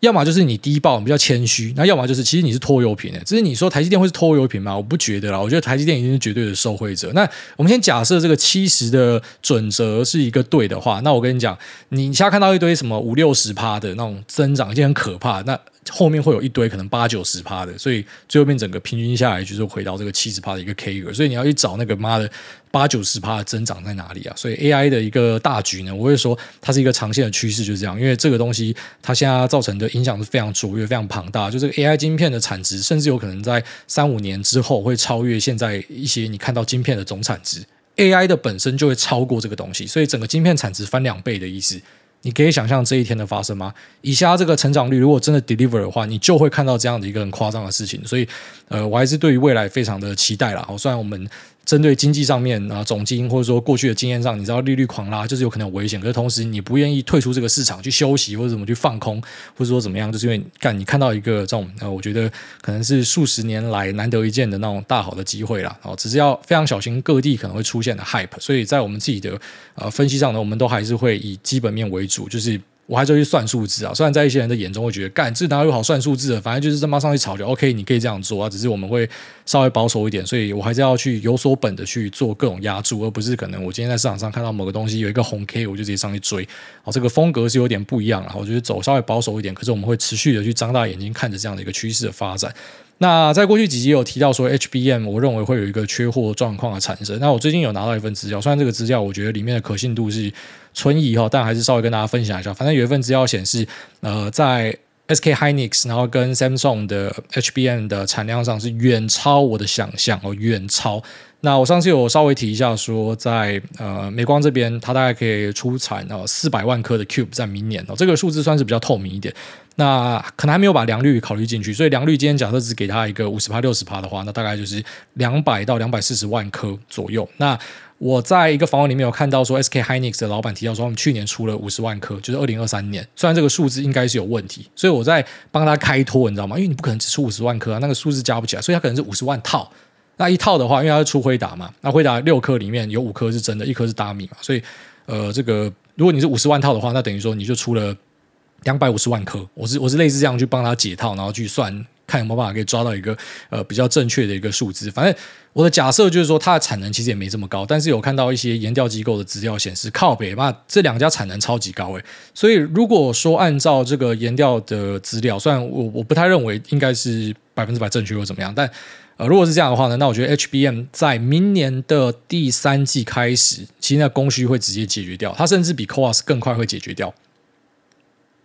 要么就是你低报，比较谦虚；那要么就是其实你是拖油瓶的。只是你说台积电会是拖油瓶吗？我不觉得啦。我觉得台积电已经是绝对的受惠者。那我们先假设这个七十的准则是一个对的话，那我跟你讲，你现在看到一堆什么五六十趴的那种增长，已经很可怕。那后面会有一堆可能八九十趴的，所以最后面整个平均下来就是回到这个七十趴的一个 K 额。所以你要去找那个妈的八九十趴的增长在哪里啊？所以 AI 的一个大局呢，我会说它是一个长线的趋势，就是这样。因为这个东西它现在造成的影响是非常卓越、非常庞大。就这个 AI 晶片的产值，甚至有可能在三五年之后会超越现在一些你看到晶片的总产值。AI 的本身就会超过这个东西，所以整个晶片产值翻两倍的意思。你可以想象这一天的发生吗？以下这个成长率，如果真的 deliver 的话，你就会看到这样的一个很夸张的事情。所以，呃，我还是对于未来非常的期待啦。好，虽然我们。针对经济上面啊，总经或者说过去的经验上，你知道利率狂拉就是有可能有危险。可是同时你不愿意退出这个市场去休息或者怎么去放空，或者说怎么样，就是因为干你看到一个这种呃，我觉得可能是数十年来难得一见的那种大好的机会啦。哦，只是要非常小心各地可能会出现的 hype。所以在我们自己的呃分析上呢，我们都还是会以基本面为主，就是。我还是去算数字啊，虽然在一些人的眼中会觉得，干这哪有好算数字的，反正就是这么上去炒就 OK，你可以这样做啊，只是我们会稍微保守一点，所以我还是要去有所本的去做各种压注，而不是可能我今天在市场上看到某个东西有一个红 K，我就直接上去追。哦，这个风格是有点不一样啊，我觉得走稍微保守一点，可是我们会持续的去张大眼睛看着这样的一个趋势的发展。那在过去几集有提到说，HBM 我认为会有一个缺货状况的产生。那我最近有拿到一份资料，虽然这个资料我觉得里面的可信度是存疑哈，但还是稍微跟大家分享一下。反正有一份资料显示，呃，在 SK Hynix 然后跟 Samsung 的 HBM 的产量上是远超我的想象哦，远超。那我上次有稍微提一下说，在呃美光这边，它大概可以出产呃四百万颗的 Cube 在明年哦，这个数字算是比较透明一点。那可能还没有把良率考虑进去，所以良率今天假设只给它一个五十趴六十趴的话，那大概就是两百到两百四十万颗左右。那我在一个访问里面有看到说，SK Hynix 的老板提到说，他们去年出了五十万颗，就是二零二三年。虽然这个数字应该是有问题，所以我在帮他开脱，你知道吗？因为你不可能只出五十万颗啊，那个数字加不起来，所以它可能是五十万套。那一套的话，因为它是出辉达嘛，那辉达六颗里面有五颗是真的，一颗是大米嘛，所以呃，这个如果你是五十万套的话，那等于说你就出了。两百五十万颗，我是我是类似这样去帮他解套，然后去算，看有没有办法可以抓到一个呃比较正确的一个数字。反正我的假设就是说，它的产能其实也没这么高，但是有看到一些研调机构的资料显示，靠北嘛，这两家产能超级高诶。所以如果说按照这个研调的资料，虽然我我不太认为应该是百分之百正确或怎么样，但呃如果是这样的话呢，那我觉得 HBM 在明年的第三季开始，其实那供需会直接解决掉，它甚至比 CoWoS 更快会解决掉。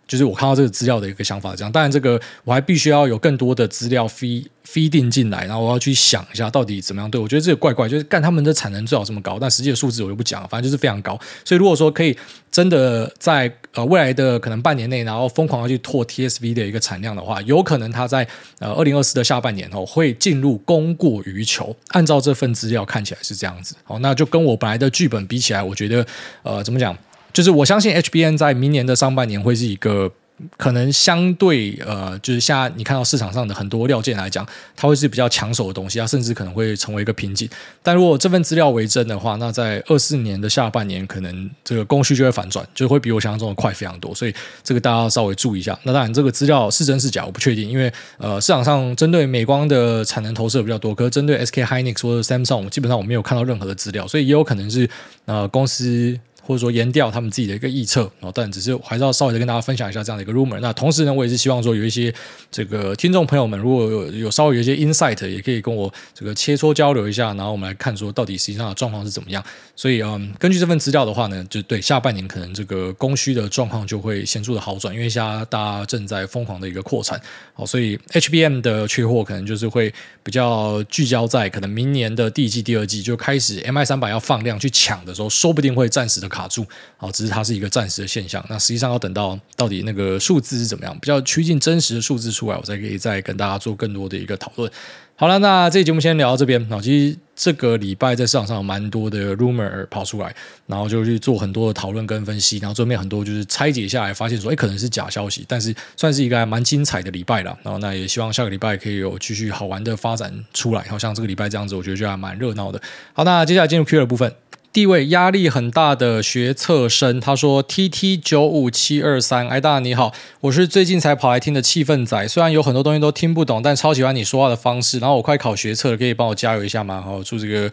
就是我看到这个资料的一个想法，这样。当然，这个我还必须要有更多的资料 feed feed 进来，然后我要去想一下到底怎么样。对，我觉得这个怪怪，就是干他们的产能最好这么高，但实际的数字我就不讲了，反正就是非常高。所以如果说可以真的在呃未来的可能半年内，然后疯狂的去拓 TSV 的一个产量的话，有可能它在呃二零二四的下半年哦会进入供过于求。按照这份资料看起来是这样子，好，那就跟我本来的剧本比起来，我觉得呃怎么讲？就是我相信 HBN 在明年的上半年会是一个可能相对呃，就是现在你看到市场上的很多料件来讲，它会是比较抢手的东西，它甚至可能会成为一个瓶颈。但如果这份资料为真的话，那在二四年的下半年，可能这个供需就会反转，就会比我想象中的快非常多。所以这个大家稍微注意一下。那当然，这个资料是真是假，我不确定，因为呃，市场上针对美光的产能投射比较多，可是针对 SK Hynix 或者 Samsung，基本上我没有看到任何的资料，所以也有可能是呃公司。或者说研调他们自己的一个预测，但只是还是要稍微的跟大家分享一下这样的一个 rumor。那同时呢，我也是希望说有一些这个听众朋友们，如果有有稍微有一些 insight，也可以跟我这个切磋交流一下，然后我们来看说到底实际上的状况是怎么样。所以嗯，根据这份资料的话呢，就对下半年可能这个供需的状况就会显著的好转，因为现在大家正在疯狂的一个扩产，好，所以 HBM 的缺货可能就是会比较聚焦在可能明年的第一季、第二季就开始 MI 三百要放量去抢的时候，说不定会暂时的。卡住，好，只是它是一个暂时的现象。那实际上要等到到底那个数字是怎么样，比较趋近真实的数字出来，我才可以再跟大家做更多的一个讨论。好了，那这期节目先聊到这边。那其实这个礼拜在市场上有蛮多的 rumor 跑出来，然后就去做很多的讨论跟分析，然后最后面很多就是拆解下来，发现说，哎，可能是假消息，但是算是一个还蛮精彩的礼拜了。然后那也希望下个礼拜可以有继续好玩的发展出来。好像这个礼拜这样子，我觉得就还蛮热闹的。好，那接下来进入 Q 的部分。第一位压力很大的学测生，他说：“T T 九五七二三，哎大你好，我是最近才跑来听的气氛仔，虽然有很多东西都听不懂，但超喜欢你说话的方式。然后我快考学测了，可以帮我加油一下吗？好，祝这个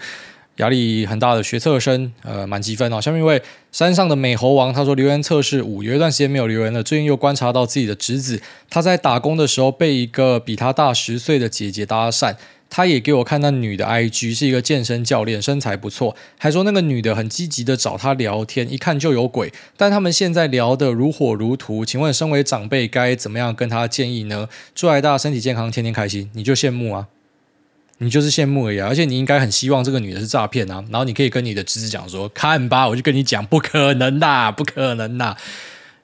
压力很大的学测生，呃，满级分哦。下面一位山上的美猴王，他说留言测试五，有一段时间没有留言了，最近又观察到自己的侄子，他在打工的时候被一个比他大十岁的姐姐搭讪。”他也给我看那女的 IG，是一个健身教练，身材不错，还说那个女的很积极的找他聊天，一看就有鬼。但他们现在聊得如火如荼，请问身为长辈该怎么样跟他建议呢？祝爱大身体健康，天天开心。你就羡慕啊，你就是羡慕而已啊。而且你应该很希望这个女的是诈骗啊。然后你可以跟你的侄子讲说，看吧，我就跟你讲，不可能的，不可能的。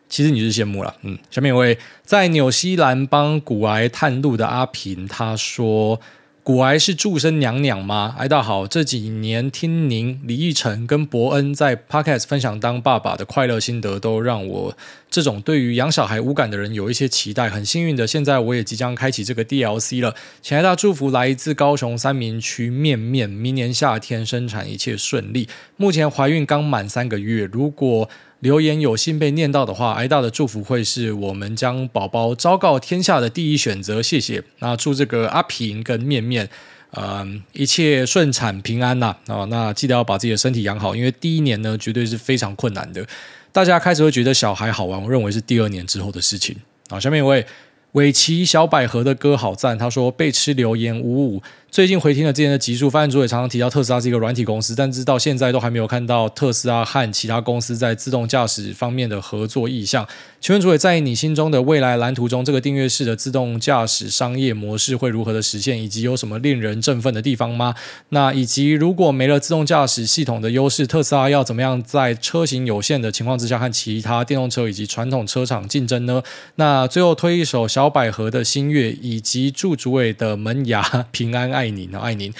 其实你是羡慕了，嗯。下面一位在纽西兰帮古埃探路的阿平，他说。古癌是祝生娘娘吗？哎，大好，这几年听您、李奕晨跟伯恩在 Podcast 分享当爸爸的快乐心得，都让我这种对于养小孩无感的人有一些期待。很幸运的，现在我也即将开启这个 DLC 了。请大家祝福来自高雄三民区面面，明年夏天生产一切顺利。目前怀孕刚满三个月，如果留言有幸被念到的话，挨大的祝福会是我们将宝宝昭告天下的第一选择。谢谢。那祝这个阿平跟面面，嗯，一切顺产平安呐。哦，那记得要把自己的身体养好，因为第一年呢，绝对是非常困难的。大家开始会觉得小孩好玩，我认为是第二年之后的事情。好，下面一位尾崎小百合的歌好赞，他说被吃留言五五。最近回听了之前的集数，发现主也常常提到特斯拉是一个软体公司，但是到现在都还没有看到特斯拉和其他公司在自动驾驶方面的合作意向。请问主委在你心中的未来蓝图中，这个订阅式的自动驾驶商业模式会如何的实现，以及有什么令人振奋的地方吗？那以及如果没了自动驾驶系统的优势，特斯拉要怎么样在车型有限的情况之下和其他电动车以及传统车厂竞争呢？那最后推一首小百合的新月，以及祝主委的门牙平安爱。爱您，爱您。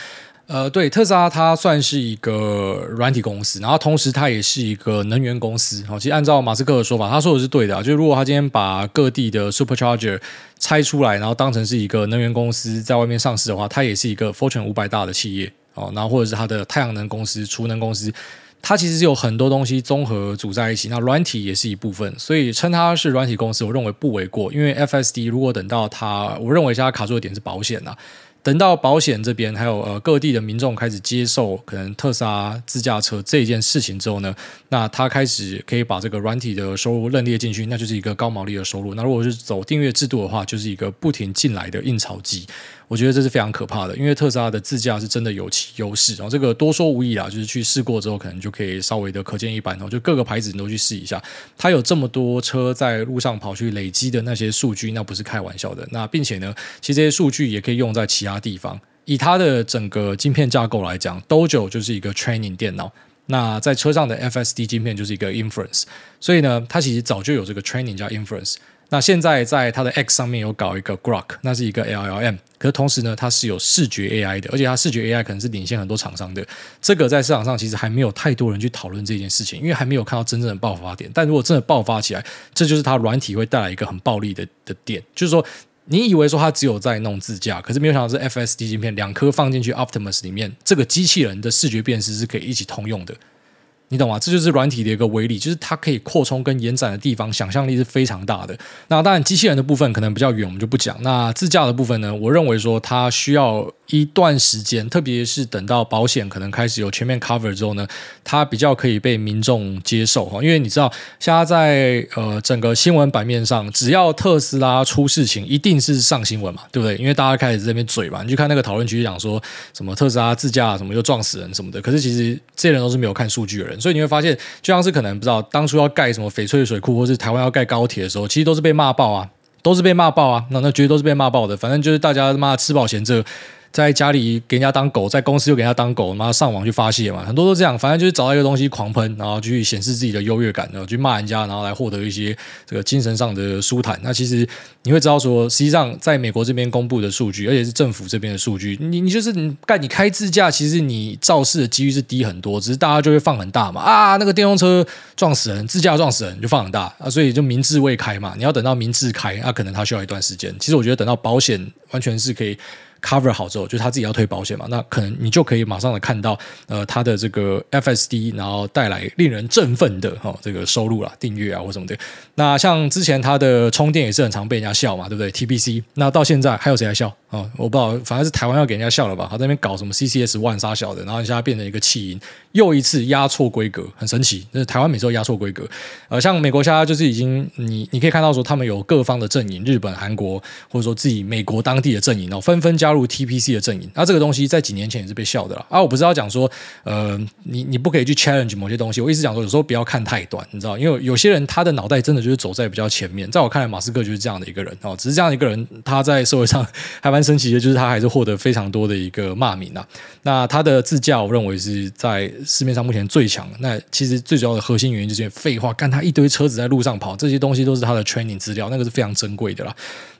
呃，对，特斯拉它算是一个软体公司，然后同时它也是一个能源公司。好，其实按照马斯克的说法，他说的是对的。就是如果他今天把各地的 Supercharger 拆出来，然后当成是一个能源公司在外面上市的话，它也是一个 Fortune 五百大的企业哦。然后或者是它的太阳能公司、储能公司，它其实是有很多东西综合组在一起。那软体也是一部分，所以称它是软体公司，我认为不为过。因为 FSD 如果等到它，我认为现在卡住的点是保险呐。等到保险这边还有呃各地的民众开始接受可能特斯拉自驾车这件事情之后呢，那他开始可以把这个软体的收入认列进去，那就是一个高毛利的收入。那如果是走订阅制度的话，就是一个不停进来的印钞机。我觉得这是非常可怕的，因为特斯拉的自驾是真的有其优势，然后这个多说无益啊，就是去试过之后，可能就可以稍微的可见一斑哦。就各个牌子你都去试一下，它有这么多车在路上跑去累积的那些数据，那不是开玩笑的。那并且呢，其实这些数据也可以用在其他地方。以它的整个晶片架构来讲，Dojo 就是一个 training 电脑，那在车上的 FSD 晶片就是一个 inference，所以呢，它其实早就有这个 training 加 inference。那现在在它的 X 上面有搞一个 Grok，那是一个 LLM，可是同时呢，它是有视觉 AI 的，而且它视觉 AI 可能是领先很多厂商的。这个在市场上其实还没有太多人去讨论这件事情，因为还没有看到真正的爆发点。但如果真的爆发起来，这就是它软体会带来一个很暴力的的点，就是说你以为说它只有在弄自驾，可是没有想到是 FSD 晶片两颗放进去 Optimus 里面，这个机器人的视觉辨识是可以一起通用的。你懂吗？这就是软体的一个威力，就是它可以扩充跟延展的地方，想象力是非常大的。那当然，机器人的部分可能比较远，我们就不讲。那自驾的部分呢？我认为说它需要一段时间，特别是等到保险可能开始有全面 cover 之后呢，它比较可以被民众接受哈。因为你知道，现在在呃整个新闻版面上，只要特斯拉出事情，一定是上新闻嘛，对不对？因为大家开始在这边嘴嘛，你去看那个讨论区讲说什么特斯拉自驾什么又撞死人什么的，可是其实这些人都是没有看数据的人。所以你会发现，就像是可能不知道当初要盖什么翡翠水库，或是台湾要盖高铁的时候，其实都是被骂爆啊，都是被骂爆啊，那那绝对都是被骂爆的。反正就是大家他妈吃饱闲着。在家里给人家当狗，在公司又给人家当狗，然后上网去发泄嘛，很多都这样。反正就是找到一个东西狂喷，然后去显示自己的优越感，然后去骂人家，然后来获得一些这个精神上的舒坦。那其实你会知道说，实际上在美国这边公布的数据，而且是政府这边的数据，你你就是你干你开自驾，其实你肇事的几率是低很多，只是大家就会放很大嘛。啊，那个电动车撞死人，自驾撞死人就放很大啊，所以就明智未开嘛。你要等到明智开，那、可能它需要一段时间。其实我觉得等到保险完全是可以。Cover 好之后，就他自己要推保险嘛，那可能你就可以马上的看到，呃，他的这个 FSD，然后带来令人振奋的哈、哦、这个收入啦，订阅啊或什么的。那像之前他的充电也是很常被人家笑嘛，对不对？TBC，那到现在还有谁来笑、哦？我不知道，反正是台湾要给人家笑了吧？他在那边搞什么 CCS 万杀小的，然后现在变成一个弃婴，又一次压错规格，很神奇。就是台湾每次都压错规格，呃，像美国现在就是已经你你可以看到说他们有各方的阵营，日本、韩国或者说自己美国当地的阵营哦，纷纷加入 TPC 的阵营。那这个东西在几年前也是被笑的了啊！我不是要讲说，呃，你你不可以去 challenge 某些东西。我一直讲说，有时候不要看太短，你知道，因为有些人他的脑袋真的就是走在比较前面。在我看来，马斯克就是这样的一个人哦，只是这样一个人，他在社会上还蛮神奇的，就是他还是获得非常多的一个骂名啊。那他的自驾，我认为是在市面上目前最强。那其实最主要的核心原因就是废话，干他一堆车子在路上跑，这些东西都是他的 training 资料，那个是非常珍贵的啦。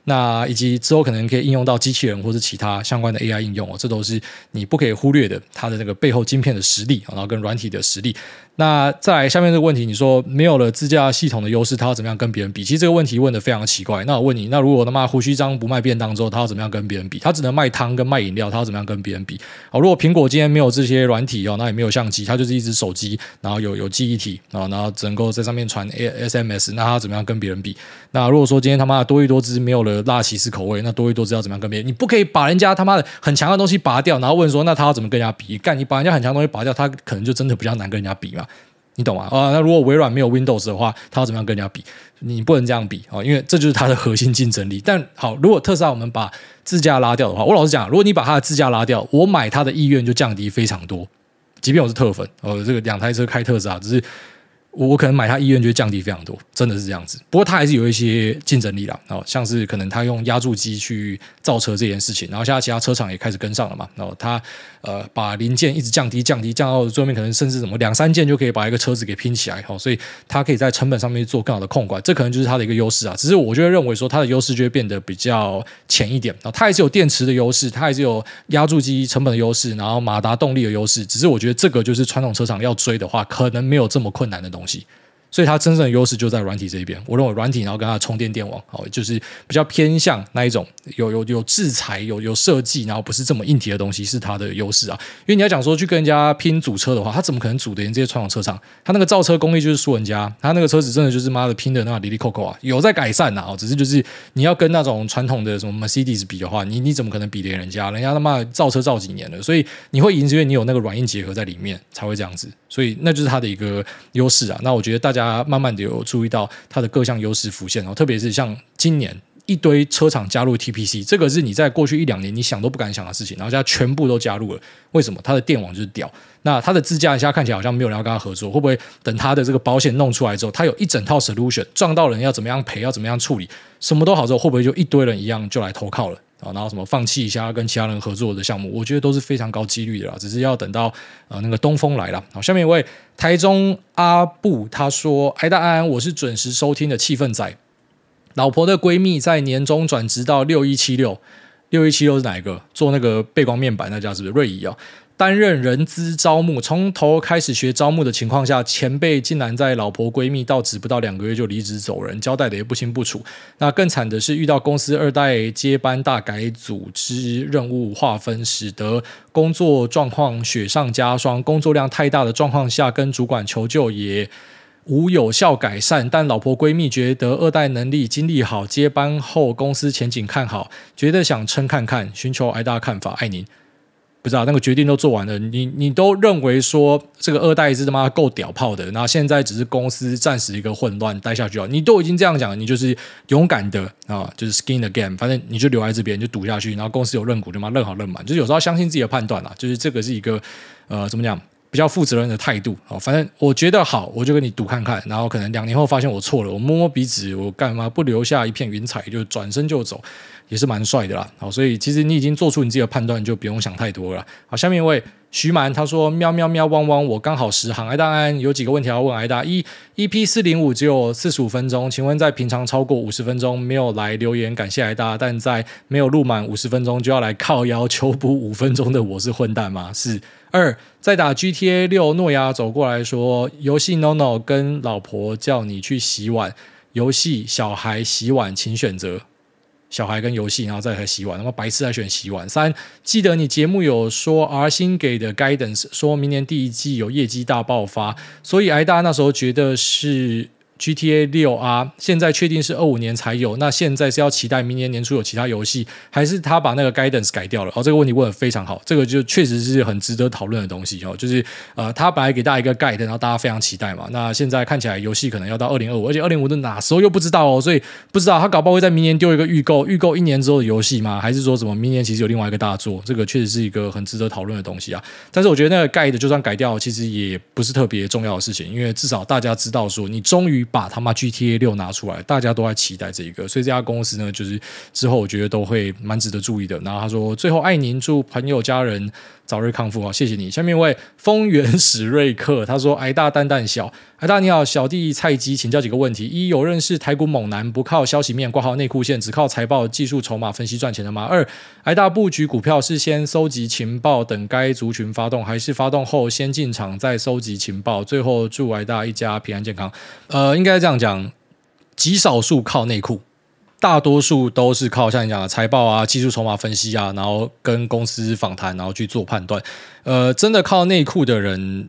那以及之后可能可以应用到机器人或是其他相关的 AI 应用哦，这都是你不可以忽略的，它的那个背后晶片的实力，然后跟软体的实力。那再来下面这个问题，你说没有了自驾系统的优势，他要怎么样跟别人比？其实这个问题问的非常奇怪。那我问你，那如果他妈胡须张不卖便当之后，他要怎么样跟别人比？他只能卖汤跟卖饮料，他要怎么样跟别人比？好，如果苹果今天没有这些软体哦，那也没有相机，它就是一只手机，然后有有记忆体啊，然后只能够在上面传 A SMS，那他怎么样跟别人比？那如果说今天他妈多一多汁没有了辣起司口味？那多益多知道怎么样跟别人？你不可以把人家他妈的很强的东西拔掉，然后问说，那他要怎么跟人家比？干，你把人家很强东西拔掉，他可能就真的比较难跟人家比嘛？你懂吗？啊，那如果微软没有 Windows 的话，他要怎么样跟人家比？你不能这样比啊，因为这就是它的核心竞争力。但好，如果特斯拉我们把自驾拉掉的话，我老实讲，如果你把它的自驾拉掉，我买它的意愿就降低非常多。即便我是特粉，呃，这个两台车开特斯拉只是。我我可能买它意愿就会降低非常多，真的是这样子。不过它还是有一些竞争力啦，哦，像是可能它用压铸机去造车这件事情，然后现在其他车厂也开始跟上了嘛。然后它呃把零件一直降低降低降到最后面，可能甚至什么两三件就可以把一个车子给拼起来，哦，所以它可以在成本上面做更好的控管，这可能就是它的一个优势啊。只是我就会认为说它的优势就会变得比较浅一点啊。它还是有电池的优势，它还是有压铸机成本的优势，然后马达动力的优势。只是我觉得这个就是传统车厂要追的话，可能没有这么困难的东西。Merci. 所以它真正的优势就在软体这一边。我认为软体，然后跟它的充电电网，好，就是比较偏向那一种有有有制裁、有有设计，然后不是这么硬体的东西，是它的优势啊。因为你要讲说去跟人家拼组车的话，它怎么可能组得赢这些传统车厂？它那个造车功力就是输人家，它那个车子真的就是妈的拼的那里里扣扣啊，有在改善呐，哦，只是就是你要跟那种传统的什么 Mercedes 比的话，你你怎么可能比得人家？人家他妈造车造几年了，所以你会赢，因为你有那个软硬结合在里面才会这样子，所以那就是它的一个优势啊。那我觉得大。家慢慢的有注意到它的各项优势浮现哦，特别是像今年一堆车厂加入 TPC，这个是你在过去一两年你想都不敢想的事情，然后现在全部都加入了。为什么？它的电网就是屌。那它的自驾一下看起来好像没有人要跟他合作，会不会等它的这个保险弄出来之后，它有一整套 solution，撞到人要怎么样赔，要怎么样处理，什么都好之后，会不会就一堆人一样就来投靠了？啊，然后什么放弃一下跟其他人合作的项目，我觉得都是非常高几率的啦，只是要等到呃那个东风来了。好，下面一位台中阿布他说：“哎大安，我是准时收听的气氛仔，老婆的闺蜜在年终转职到六一七六，六一七六是哪一个？做那个背光面板那家是不是瑞仪啊？”担任人资招募，从头开始学招募的情况下，前辈竟然在老婆闺蜜到职不到两个月就离职走人，交代的也不清不楚。那更惨的是，遇到公司二代接班大改组织任务划分，使得工作状况雪上加霜。工作量太大的状况下，跟主管求救也无有效改善。但老婆闺蜜觉得二代能力、经历好，接班后公司前景看好，觉得想撑看看，寻求挨大看法，爱您。不知道那个决定都做完了，你你都认为说这个二代是他妈够屌炮的，然后现在只是公司暂时一个混乱待下去啊，你都已经这样讲了，你就是勇敢的啊，就是 skin the game，反正你就留在这边就赌下去，然后公司有认股就嘛认好认满，就是有时候相信自己的判断啦，就是这个是一个呃怎么讲比较负责任的态度啊，反正我觉得好，我就跟你赌看看，然后可能两年后发现我错了，我摸摸鼻子，我干嘛不留下一片云彩就转身就走。也是蛮帅的啦，好，所以其实你已经做出你自己的判断，就不用想太多了。好，下面一位徐蛮他说：喵喵喵汪汪，我刚好十行。艾大安有几个问题要问艾大。一，EP 四零五只有四十五分钟，请问在平常超过五十分钟没有来留言感谢艾大，但在没有录满五十分钟就要来靠腰求补五分钟的我是混蛋吗？是。二，在打 GTA 六，诺亚走过来说，游戏 no no 跟老婆叫你去洗碗，游戏小孩洗碗，请选择。小孩跟游戏，然后再来洗碗，那么白痴还选洗碗。三，记得你节目有说 R 星给的 guidance，说明年第一季有业绩大爆发，所以挨大那时候觉得是。GTA 六啊，现在确定是二五年才有。那现在是要期待明年年初有其他游戏，还是他把那个 guidance 改掉了？哦，这个问题问得非常好，这个就确实是很值得讨论的东西哦。就是呃，他本来给大家一个 guide，然后大家非常期待嘛。那现在看起来游戏可能要到二零二五，而且二零五的哪时候又不知道哦，所以不知道他搞不好会在明年丢一个预购，预购一年之后的游戏吗？还是说什么明年其实有另外一个大作？这个确实是一个很值得讨论的东西啊。但是我觉得那个 guide 就算改掉，其实也不是特别重要的事情，因为至少大家知道说你终于把他妈 GTA。六拿出来，大家都在期待这一个，所以这家公司呢，就是之后我觉得都会蛮值得注意的。然后他说，最后爱您，祝朋友家人早日康复啊，谢谢你。下面一位丰原史瑞克，他说，挨大蛋蛋小，挨大你好，小弟菜鸡请教几个问题：一，有认识台股猛男不靠消息面挂号内裤线，只靠财报技术筹码分析赚钱的吗？二，挨大布局股票是先收集情报等该族群发动，还是发动后先进场再收集情报？最后祝挨大一家平安健康。呃，应该这样讲。极少数靠内裤，大多数都是靠像你讲的财报啊、技术筹码分析啊，然后跟公司访谈，然后去做判断。呃，真的靠内裤的人，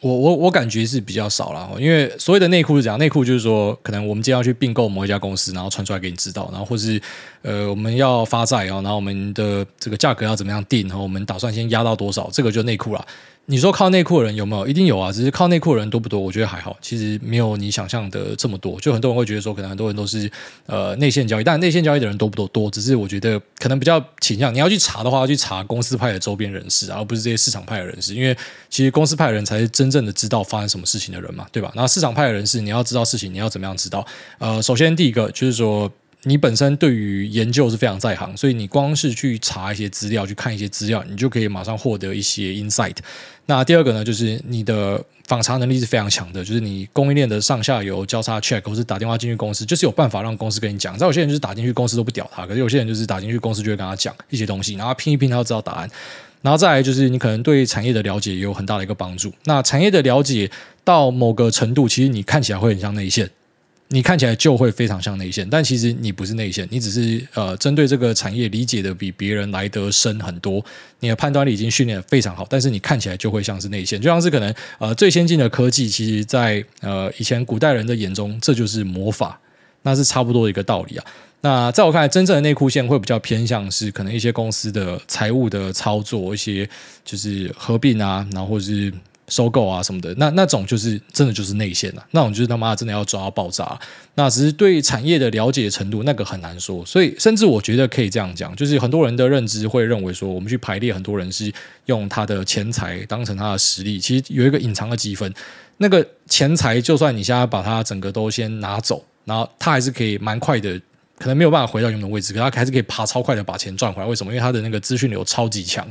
我我我感觉是比较少了。因为所谓的内裤是怎样？内裤就是说，可能我们今天要去并购某一家公司，然后传出来给你知道，然后或是呃我们要发债啊，然后我们的这个价格要怎么样定，然后我们打算先压到多少，这个就内裤了。你说靠内裤的人有没有？一定有啊，只是靠内裤的人多不多？我觉得还好，其实没有你想象的这么多。就很多人会觉得说，可能很多人都是呃内线交易，但内线交易的人多不多？多，只是我觉得可能比较倾向。你要去查的话，要去查公司派的周边人士，而不是这些市场派的人士，因为其实公司派的人才是真正的知道发生什么事情的人嘛，对吧？那市场派的人士，你要知道事情，你要怎么样知道？呃，首先第一个就是说。你本身对于研究是非常在行，所以你光是去查一些资料，去看一些资料，你就可以马上获得一些 insight。那第二个呢，就是你的访查能力是非常强的，就是你供应链的上下游交叉 check，或是打电话进去公司，就是有办法让公司跟你讲。但有些人就是打进去公司都不屌他，可是有些人就是打进去公司就会跟他讲一些东西，然后拼一拼他就知道答案。然后再来就是你可能对产业的了解也有很大的一个帮助。那产业的了解到某个程度，其实你看起来会很像内线。你看起来就会非常像内线，但其实你不是内线，你只是呃针对这个产业理解的比别人来得深很多，你的判断力已经训练得非常好，但是你看起来就会像是内线，就像是可能呃最先进的科技，其实在呃以前古代人的眼中，这就是魔法，那是差不多一个道理啊。那在我看来，真正的内裤线会比较偏向是可能一些公司的财务的操作，一些就是合并啊，然后是。收购啊什么的，那那种就是真的就是内线了，那种就是他妈真的要抓爆炸。那只是对产业的了解程度，那个很难说。所以甚至我觉得可以这样讲，就是很多人的认知会认为说，我们去排列很多人是用他的钱财当成他的实力，其实有一个隐藏的积分。那个钱财，就算你现在把它整个都先拿走，然后他还是可以蛮快的，可能没有办法回到原本位置，可他还是可以爬超快的把钱赚回来。为什么？因为他的那个资讯流超级强，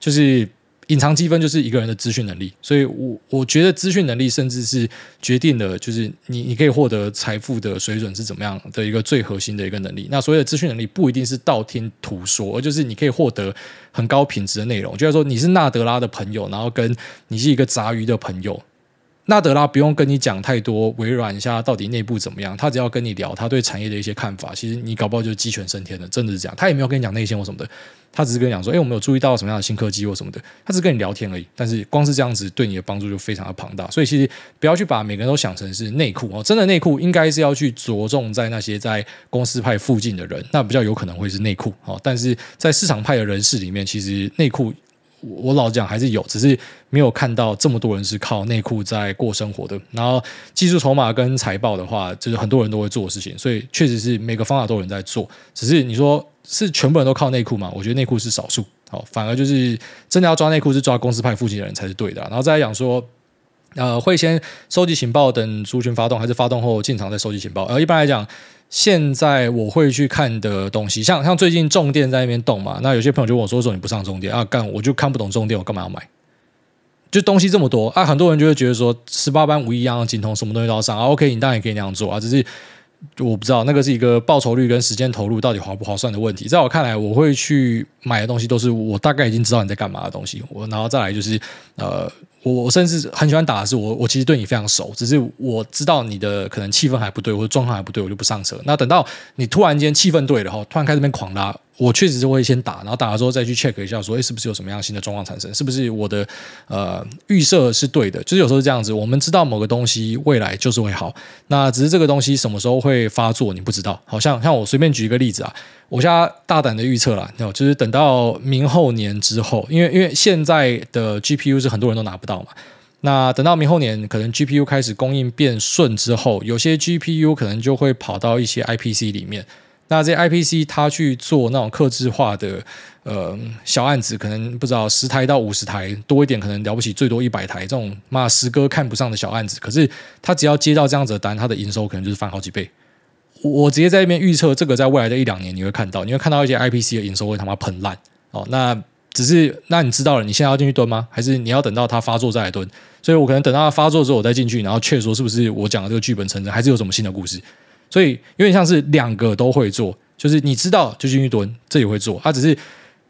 就是。隐藏积分就是一个人的资讯能力，所以我我觉得资讯能力甚至是决定了，就是你你可以获得财富的水准是怎么样的一个最核心的一个能力。那所谓的资讯能力不一定是道听途说，而就是你可以获得很高品质的内容。就是说你是纳德拉的朋友，然后跟你是一个杂鱼的朋友。纳德拉不用跟你讲太多微软一下到底内部怎么样，他只要跟你聊他对产业的一些看法，其实你搞不好就鸡犬升天了，真的是这样。他也没有跟你讲内线或什么的，他只是跟你讲说，哎，我们有注意到什么样的新科技或什么的，他只是跟你聊天而已。但是光是这样子对你的帮助就非常的庞大，所以其实不要去把每个人都想成是内裤哦，真的内裤应该是要去着重在那些在公司派附近的人，那比较有可能会是内裤哦。但是在市场派的人士里面，其实内裤。我老讲还是有，只是没有看到这么多人是靠内裤在过生活的。然后技术筹码跟财报的话，就是很多人都会做的事情，所以确实是每个方法都有人在做。只是你说是全部人都靠内裤吗？我觉得内裤是少数。好，反而就是真的要抓内裤是抓公司派附近的人才是对的。然后再来讲说，呃，会先收集情报等族群发动，还是发动后进场再收集情报？呃，一般来讲。现在我会去看的东西，像像最近重电在那边动嘛，那有些朋友就问我说：“说你不上重电啊？干我就看不懂重电，我干嘛要买？就东西这么多啊，很多人就会觉得说十八般武艺一样精通，什么东西都要上啊。OK，你当然也可以那样做啊，只是我不知道那个是一个报酬率跟时间投入到底划不划算的问题。在我看来，我会去买的东西都是我大概已经知道你在干嘛的东西。我然后再来就是呃。我我甚至很喜欢打的是我我其实对你非常熟，只是我知道你的可能气氛还不对或者状况还不对，我就不上车。那等到你突然间气氛对了后，突然开始变狂拉。我确实是会先打，然后打了之后再去 check 一下，说，诶，是不是有什么样新的状况产生？是不是我的呃预设是对的？就是有时候是这样子，我们知道某个东西未来就是会好，那只是这个东西什么时候会发作，你不知道。好像像我随便举一个例子啊，我现在大胆的预测啦，就是等到明后年之后，因为因为现在的 GPU 是很多人都拿不到嘛，那等到明后年可能 GPU 开始供应变顺之后，有些 GPU 可能就会跑到一些 IPC 里面。那这些 IPC 它去做那种客制化的呃小案子，可能不知道十台到五十台多一点，可能了不起最多一百台这种妈十哥看不上的小案子，可是他只要接到这样子的单，他的营收可能就是翻好几倍。我直接在那边预测，这个在未来的一两年你会看到，你会看到一些 IPC 的营收会他妈喷烂哦。那只是那你知道了，你现在要进去蹲吗？还是你要等到它发作再来蹲？所以我可能等到它发作之后我再进去，然后确说是不是我讲的这个剧本成真，还是有什么新的故事？所以有点像是两个都会做，就是你知道就进去蹲，这也会做。它、只是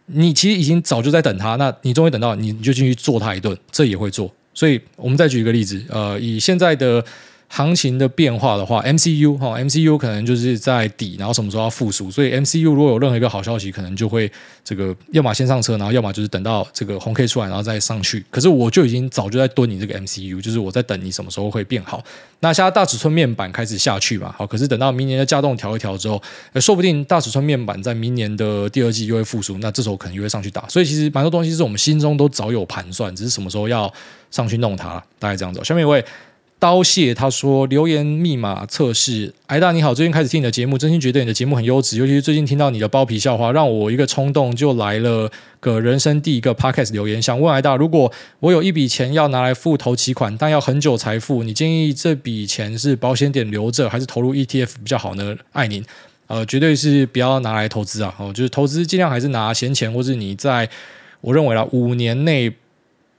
你其实已经早就在等他，那你终于等到，你就进去做他一顿，这也会做。所以我们再举一个例子，呃，以现在的。行情的变化的话，MCU 哈，MCU 可能就是在底，然后什么时候要复苏，所以 MCU 如果有任何一个好消息，可能就会这个要么先上车，然后要么就是等到这个红 K 出来，然后再上去。可是我就已经早就在蹲你这个 MCU，就是我在等你什么时候会变好。那现在大尺寸面板开始下去嘛，好，可是等到明年的稼动调一调之后，说不定大尺寸面板在明年的第二季又会复苏，那这时候可能又会上去打。所以其实蛮多东西是我们心中都早有盘算，只是什么时候要上去弄它，大概这样子。下面一位。刀谢他说留言密码测试，艾大你好，最近开始听你的节目，真心觉得你的节目很优质，尤其是最近听到你的包皮笑话，让我一个冲动就来了个人生第一个 podcast 留言，想问艾大，如果我有一笔钱要拿来付头期款，但要很久才付，你建议这笔钱是保险点留着，还是投入 ETF 比较好呢？爱您，呃，绝对是不要拿来投资啊，哦，就是投资尽量还是拿闲钱，或是你在我认为啦五年内。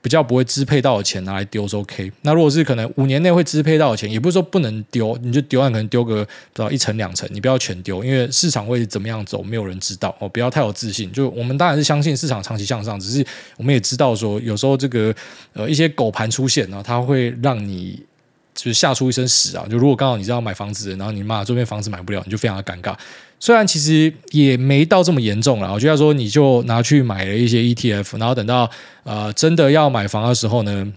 比较不会支配到的钱拿来丢是 OK。那如果是可能五年内会支配到的钱，也不是说不能丢，你就丢，可能丢个不知道一成两成，你不要全丢，因为市场会怎么样走，没有人知道哦。不要太有自信。就我们当然是相信市场长期向上，只是我们也知道说，有时候这个呃一些狗盘出现呢，它会让你就是吓出一身屎啊。就如果刚好你是要买房子，然后你妈这边房子买不了，你就非常的尴尬。虽然其实也没到这么严重了，我觉得说你就拿去买了一些 ETF，然后等到呃真的要买房的时候呢，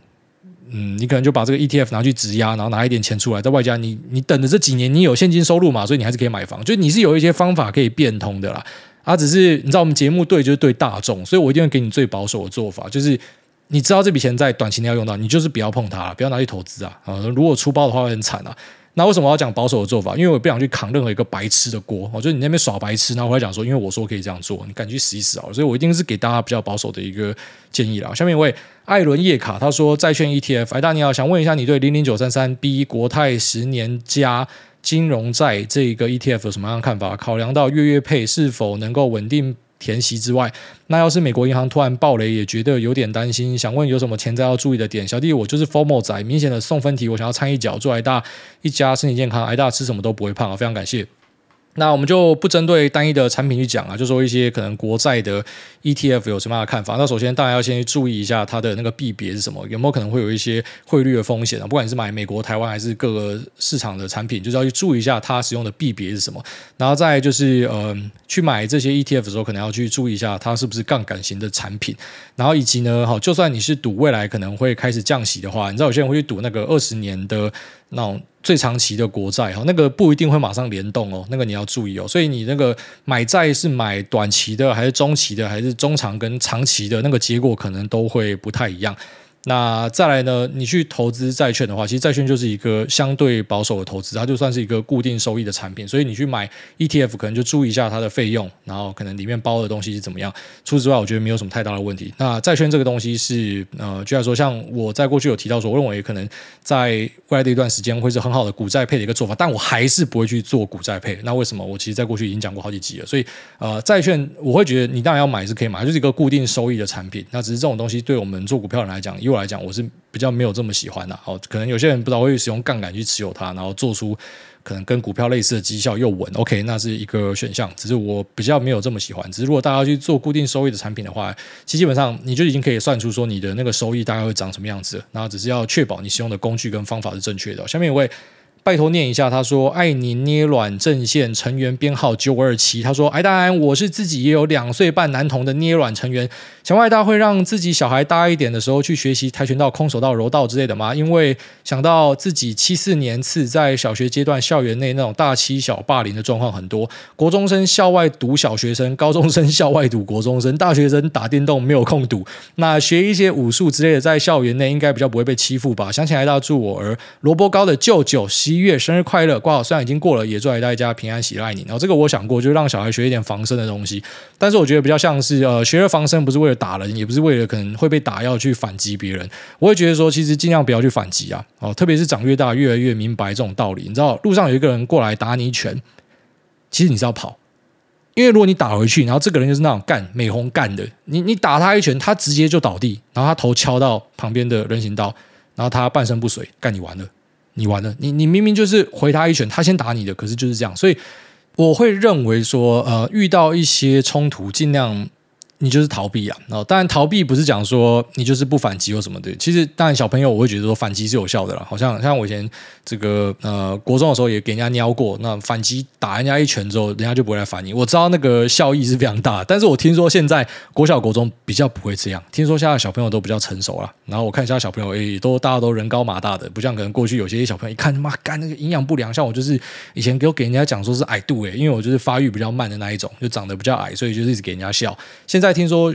嗯，你可能就把这个 ETF 拿去质押，然后拿一点钱出来，在外加你你等的这几年你有现金收入嘛，所以你还是可以买房，就你是有一些方法可以变通的啦。啊，只是你知道我们节目对就是对大众，所以我一定会给你最保守的做法，就是你知道这笔钱在短期内要用到，你就是不要碰它，不要拿去投资啊，啊，如果出包的话会很惨啊。那为什么我要讲保守的做法？因为我不想去扛任何一个白痴的锅。我觉得你那边耍白痴，然后我还讲说，因为我说可以这样做，你赶紧去死一死啊。所以我一定是给大家比较保守的一个建议啦。下面一位艾伦叶卡他说，债券 ETF，哎，大家你好，想问一下你对零零九三三 B 国泰十年加金融债这个 ETF 有什么样的看法？考量到月月配是否能够稳定？填息之外，那要是美国银行突然暴雷，也觉得有点担心。想问有什么潜在要注意的点？小弟我就是 formal 仔，明显的送分题，我想要参一脚，祝挨大一家身体健康，挨大吃什么都不会胖啊！非常感谢。那我们就不针对单一的产品去讲啊，就说一些可能国债的 ETF 有什么样的看法。那首先当然要先去注意一下它的那个币别是什么，有没有可能会有一些汇率的风险啊？不管你是买美国、台湾还是各个市场的产品，就是要去注意一下它使用的币别是什么。然后再就是呃，去买这些 ETF 的时候，可能要去注意一下它是不是杠杆型的产品。然后以及呢，好，就算你是赌未来可能会开始降息的话，你知道有些人会去赌那个二十年的那种。最长期的国债哈，那个不一定会马上联动哦，那个你要注意哦。所以你那个买债是买短期的，还是中期的，还是中长跟长期的，那个结果可能都会不太一样。那再来呢？你去投资债券的话，其实债券就是一个相对保守的投资，它就算是一个固定收益的产品。所以你去买 ETF，可能就注意一下它的费用，然后可能里面包的东西是怎么样。除此之外，我觉得没有什么太大的问题。那债券这个东西是呃，就像说，像我在过去有提到说，我认为可能在未来的一段时间会是很好的股债配的一个做法，但我还是不会去做股债配。那为什么？我其实在过去已经讲过好几集了。所以呃，债券我会觉得你当然要买是可以买，就是一个固定收益的产品。那只是这种东西对我们做股票人来讲，因为我来讲，我是比较没有这么喜欢的。哦，可能有些人不知道会使用杠杆去持有它，然后做出可能跟股票类似的绩效又稳，OK，那是一个选项。只是我比较没有这么喜欢。只是如果大家去做固定收益的产品的话，其实基本上你就已经可以算出说你的那个收益大概会长什么样子。然后只是要确保你使用的工具跟方法是正确的。下面一位。拜托念一下，他说：“爱你捏软阵线成员编号九五二七。”他说：“哎，当然，我是自己也有两岁半男童的捏软成员。想外大会让自己小孩大一点的时候去学习跆拳道、空手道、柔道之类的吗？因为想到自己七四年次在小学阶段校园内那种大欺小霸凌的状况很多，国中生校外读小学生，高中生校外读国中生，大学生打电动没有空读。那学一些武术之类的，在校园内应该比较不会被欺负吧？想起来大祝我儿萝卜糕的舅舅西一月生日快乐！挂好，虽然已经过了，也祝大家平安喜乐，爱你。然后这个我想过，就让小孩学一点防身的东西。但是我觉得比较像是，呃，学了防身不是为了打人，也不是为了可能会被打要去反击别人。我会觉得说，其实尽量不要去反击啊。哦，特别是长越大，越来越明白这种道理。你知道，路上有一个人过来打你一拳，其实你是要跑，因为如果你打回去，然后这个人就是那种干美红干的，你你打他一拳，他直接就倒地，然后他头敲到旁边的人行道，然后他半身不遂，干你完了。你完了，你你明明就是回他一拳，他先打你的，可是就是这样，所以我会认为说，呃，遇到一些冲突，尽量。你就是逃避啊，哦，当然逃避不是讲说你就是不反击或什么的。其实当然小朋友我会觉得说反击是有效的啦，好像像我以前这个呃国中的时候也给人家瞄过，那反击打人家一拳之后，人家就不会来反你。我知道那个效益是非常大，但是我听说现在国小国中比较不会这样，听说现在小朋友都比较成熟了。然后我看一下小朋友，诶，都大家都人高马大的，不像可能过去有些小朋友一看他妈干那个营养不良，像我就是以前给我给人家讲说是矮度诶，因为我就是发育比较慢的那一种，就长得比较矮，所以就是一直给人家笑。现在听说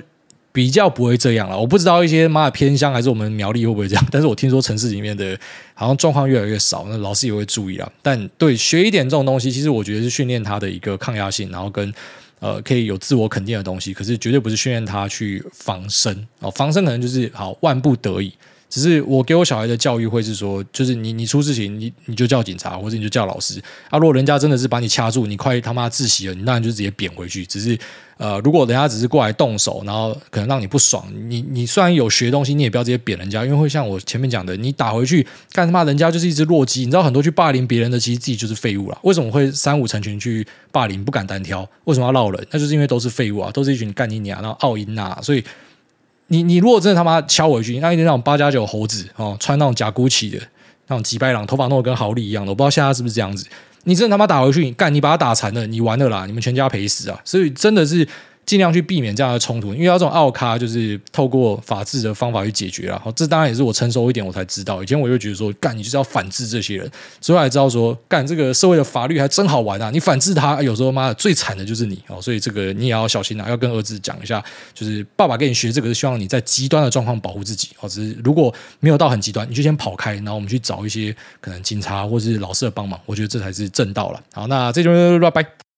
比较不会这样了，我不知道一些妈的偏乡还是我们苗栗会不会这样，但是我听说城市里面的好像状况越来越少，那老师也会注意了。但对学一点这种东西，其实我觉得是训练他的一个抗压性，然后跟呃可以有自我肯定的东西，可是绝对不是训练他去防身哦，防身可能就是好万不得已。只是我给我小孩的教育会是说，就是你你出事情，你你就叫警察或者你就叫老师啊。如果人家真的是把你掐住，你快他妈窒息了，你当然就直接扁回去。只是呃，如果人家只是过来动手，然后可能让你不爽，你你虽然有学东西，你也不要直接扁人家，因为会像我前面讲的，你打回去干他妈人家就是一只弱鸡。你知道很多去霸凌别人的，其实自己就是废物了。为什么会三五成群去霸凌，不敢单挑？为什么要闹人？那就是因为都是废物啊，都是一群干你娘，然后奥音啊，所以。你你如果真的他妈敲回去，那一点那种八加九猴子哦，穿那种假古奇的那种吉白狼，头发弄得跟豪利一样的，我不知道现在是不是这样子。你真的他妈打回去，你干你把他打残了，你完了啦，你们全家赔死啊！所以真的是。尽量去避免这样的冲突，因为要这种奥咖就是透过法治的方法去解决了。好，这当然也是我成熟一点我才知道。以前我就觉得说，干你就是要反制这些人，之后才知道说，干这个社会的法律还真好玩啊！你反制他，有时候妈的最惨的就是你哦。所以这个你也要小心啊，要跟儿子讲一下，就是爸爸给你学这个是希望你在极端的状况保护自己哦。只是如果没有到很极端，你就先跑开，然后我们去找一些可能警察或是老师的帮忙。我觉得这才是正道了。好，那这就拜拜。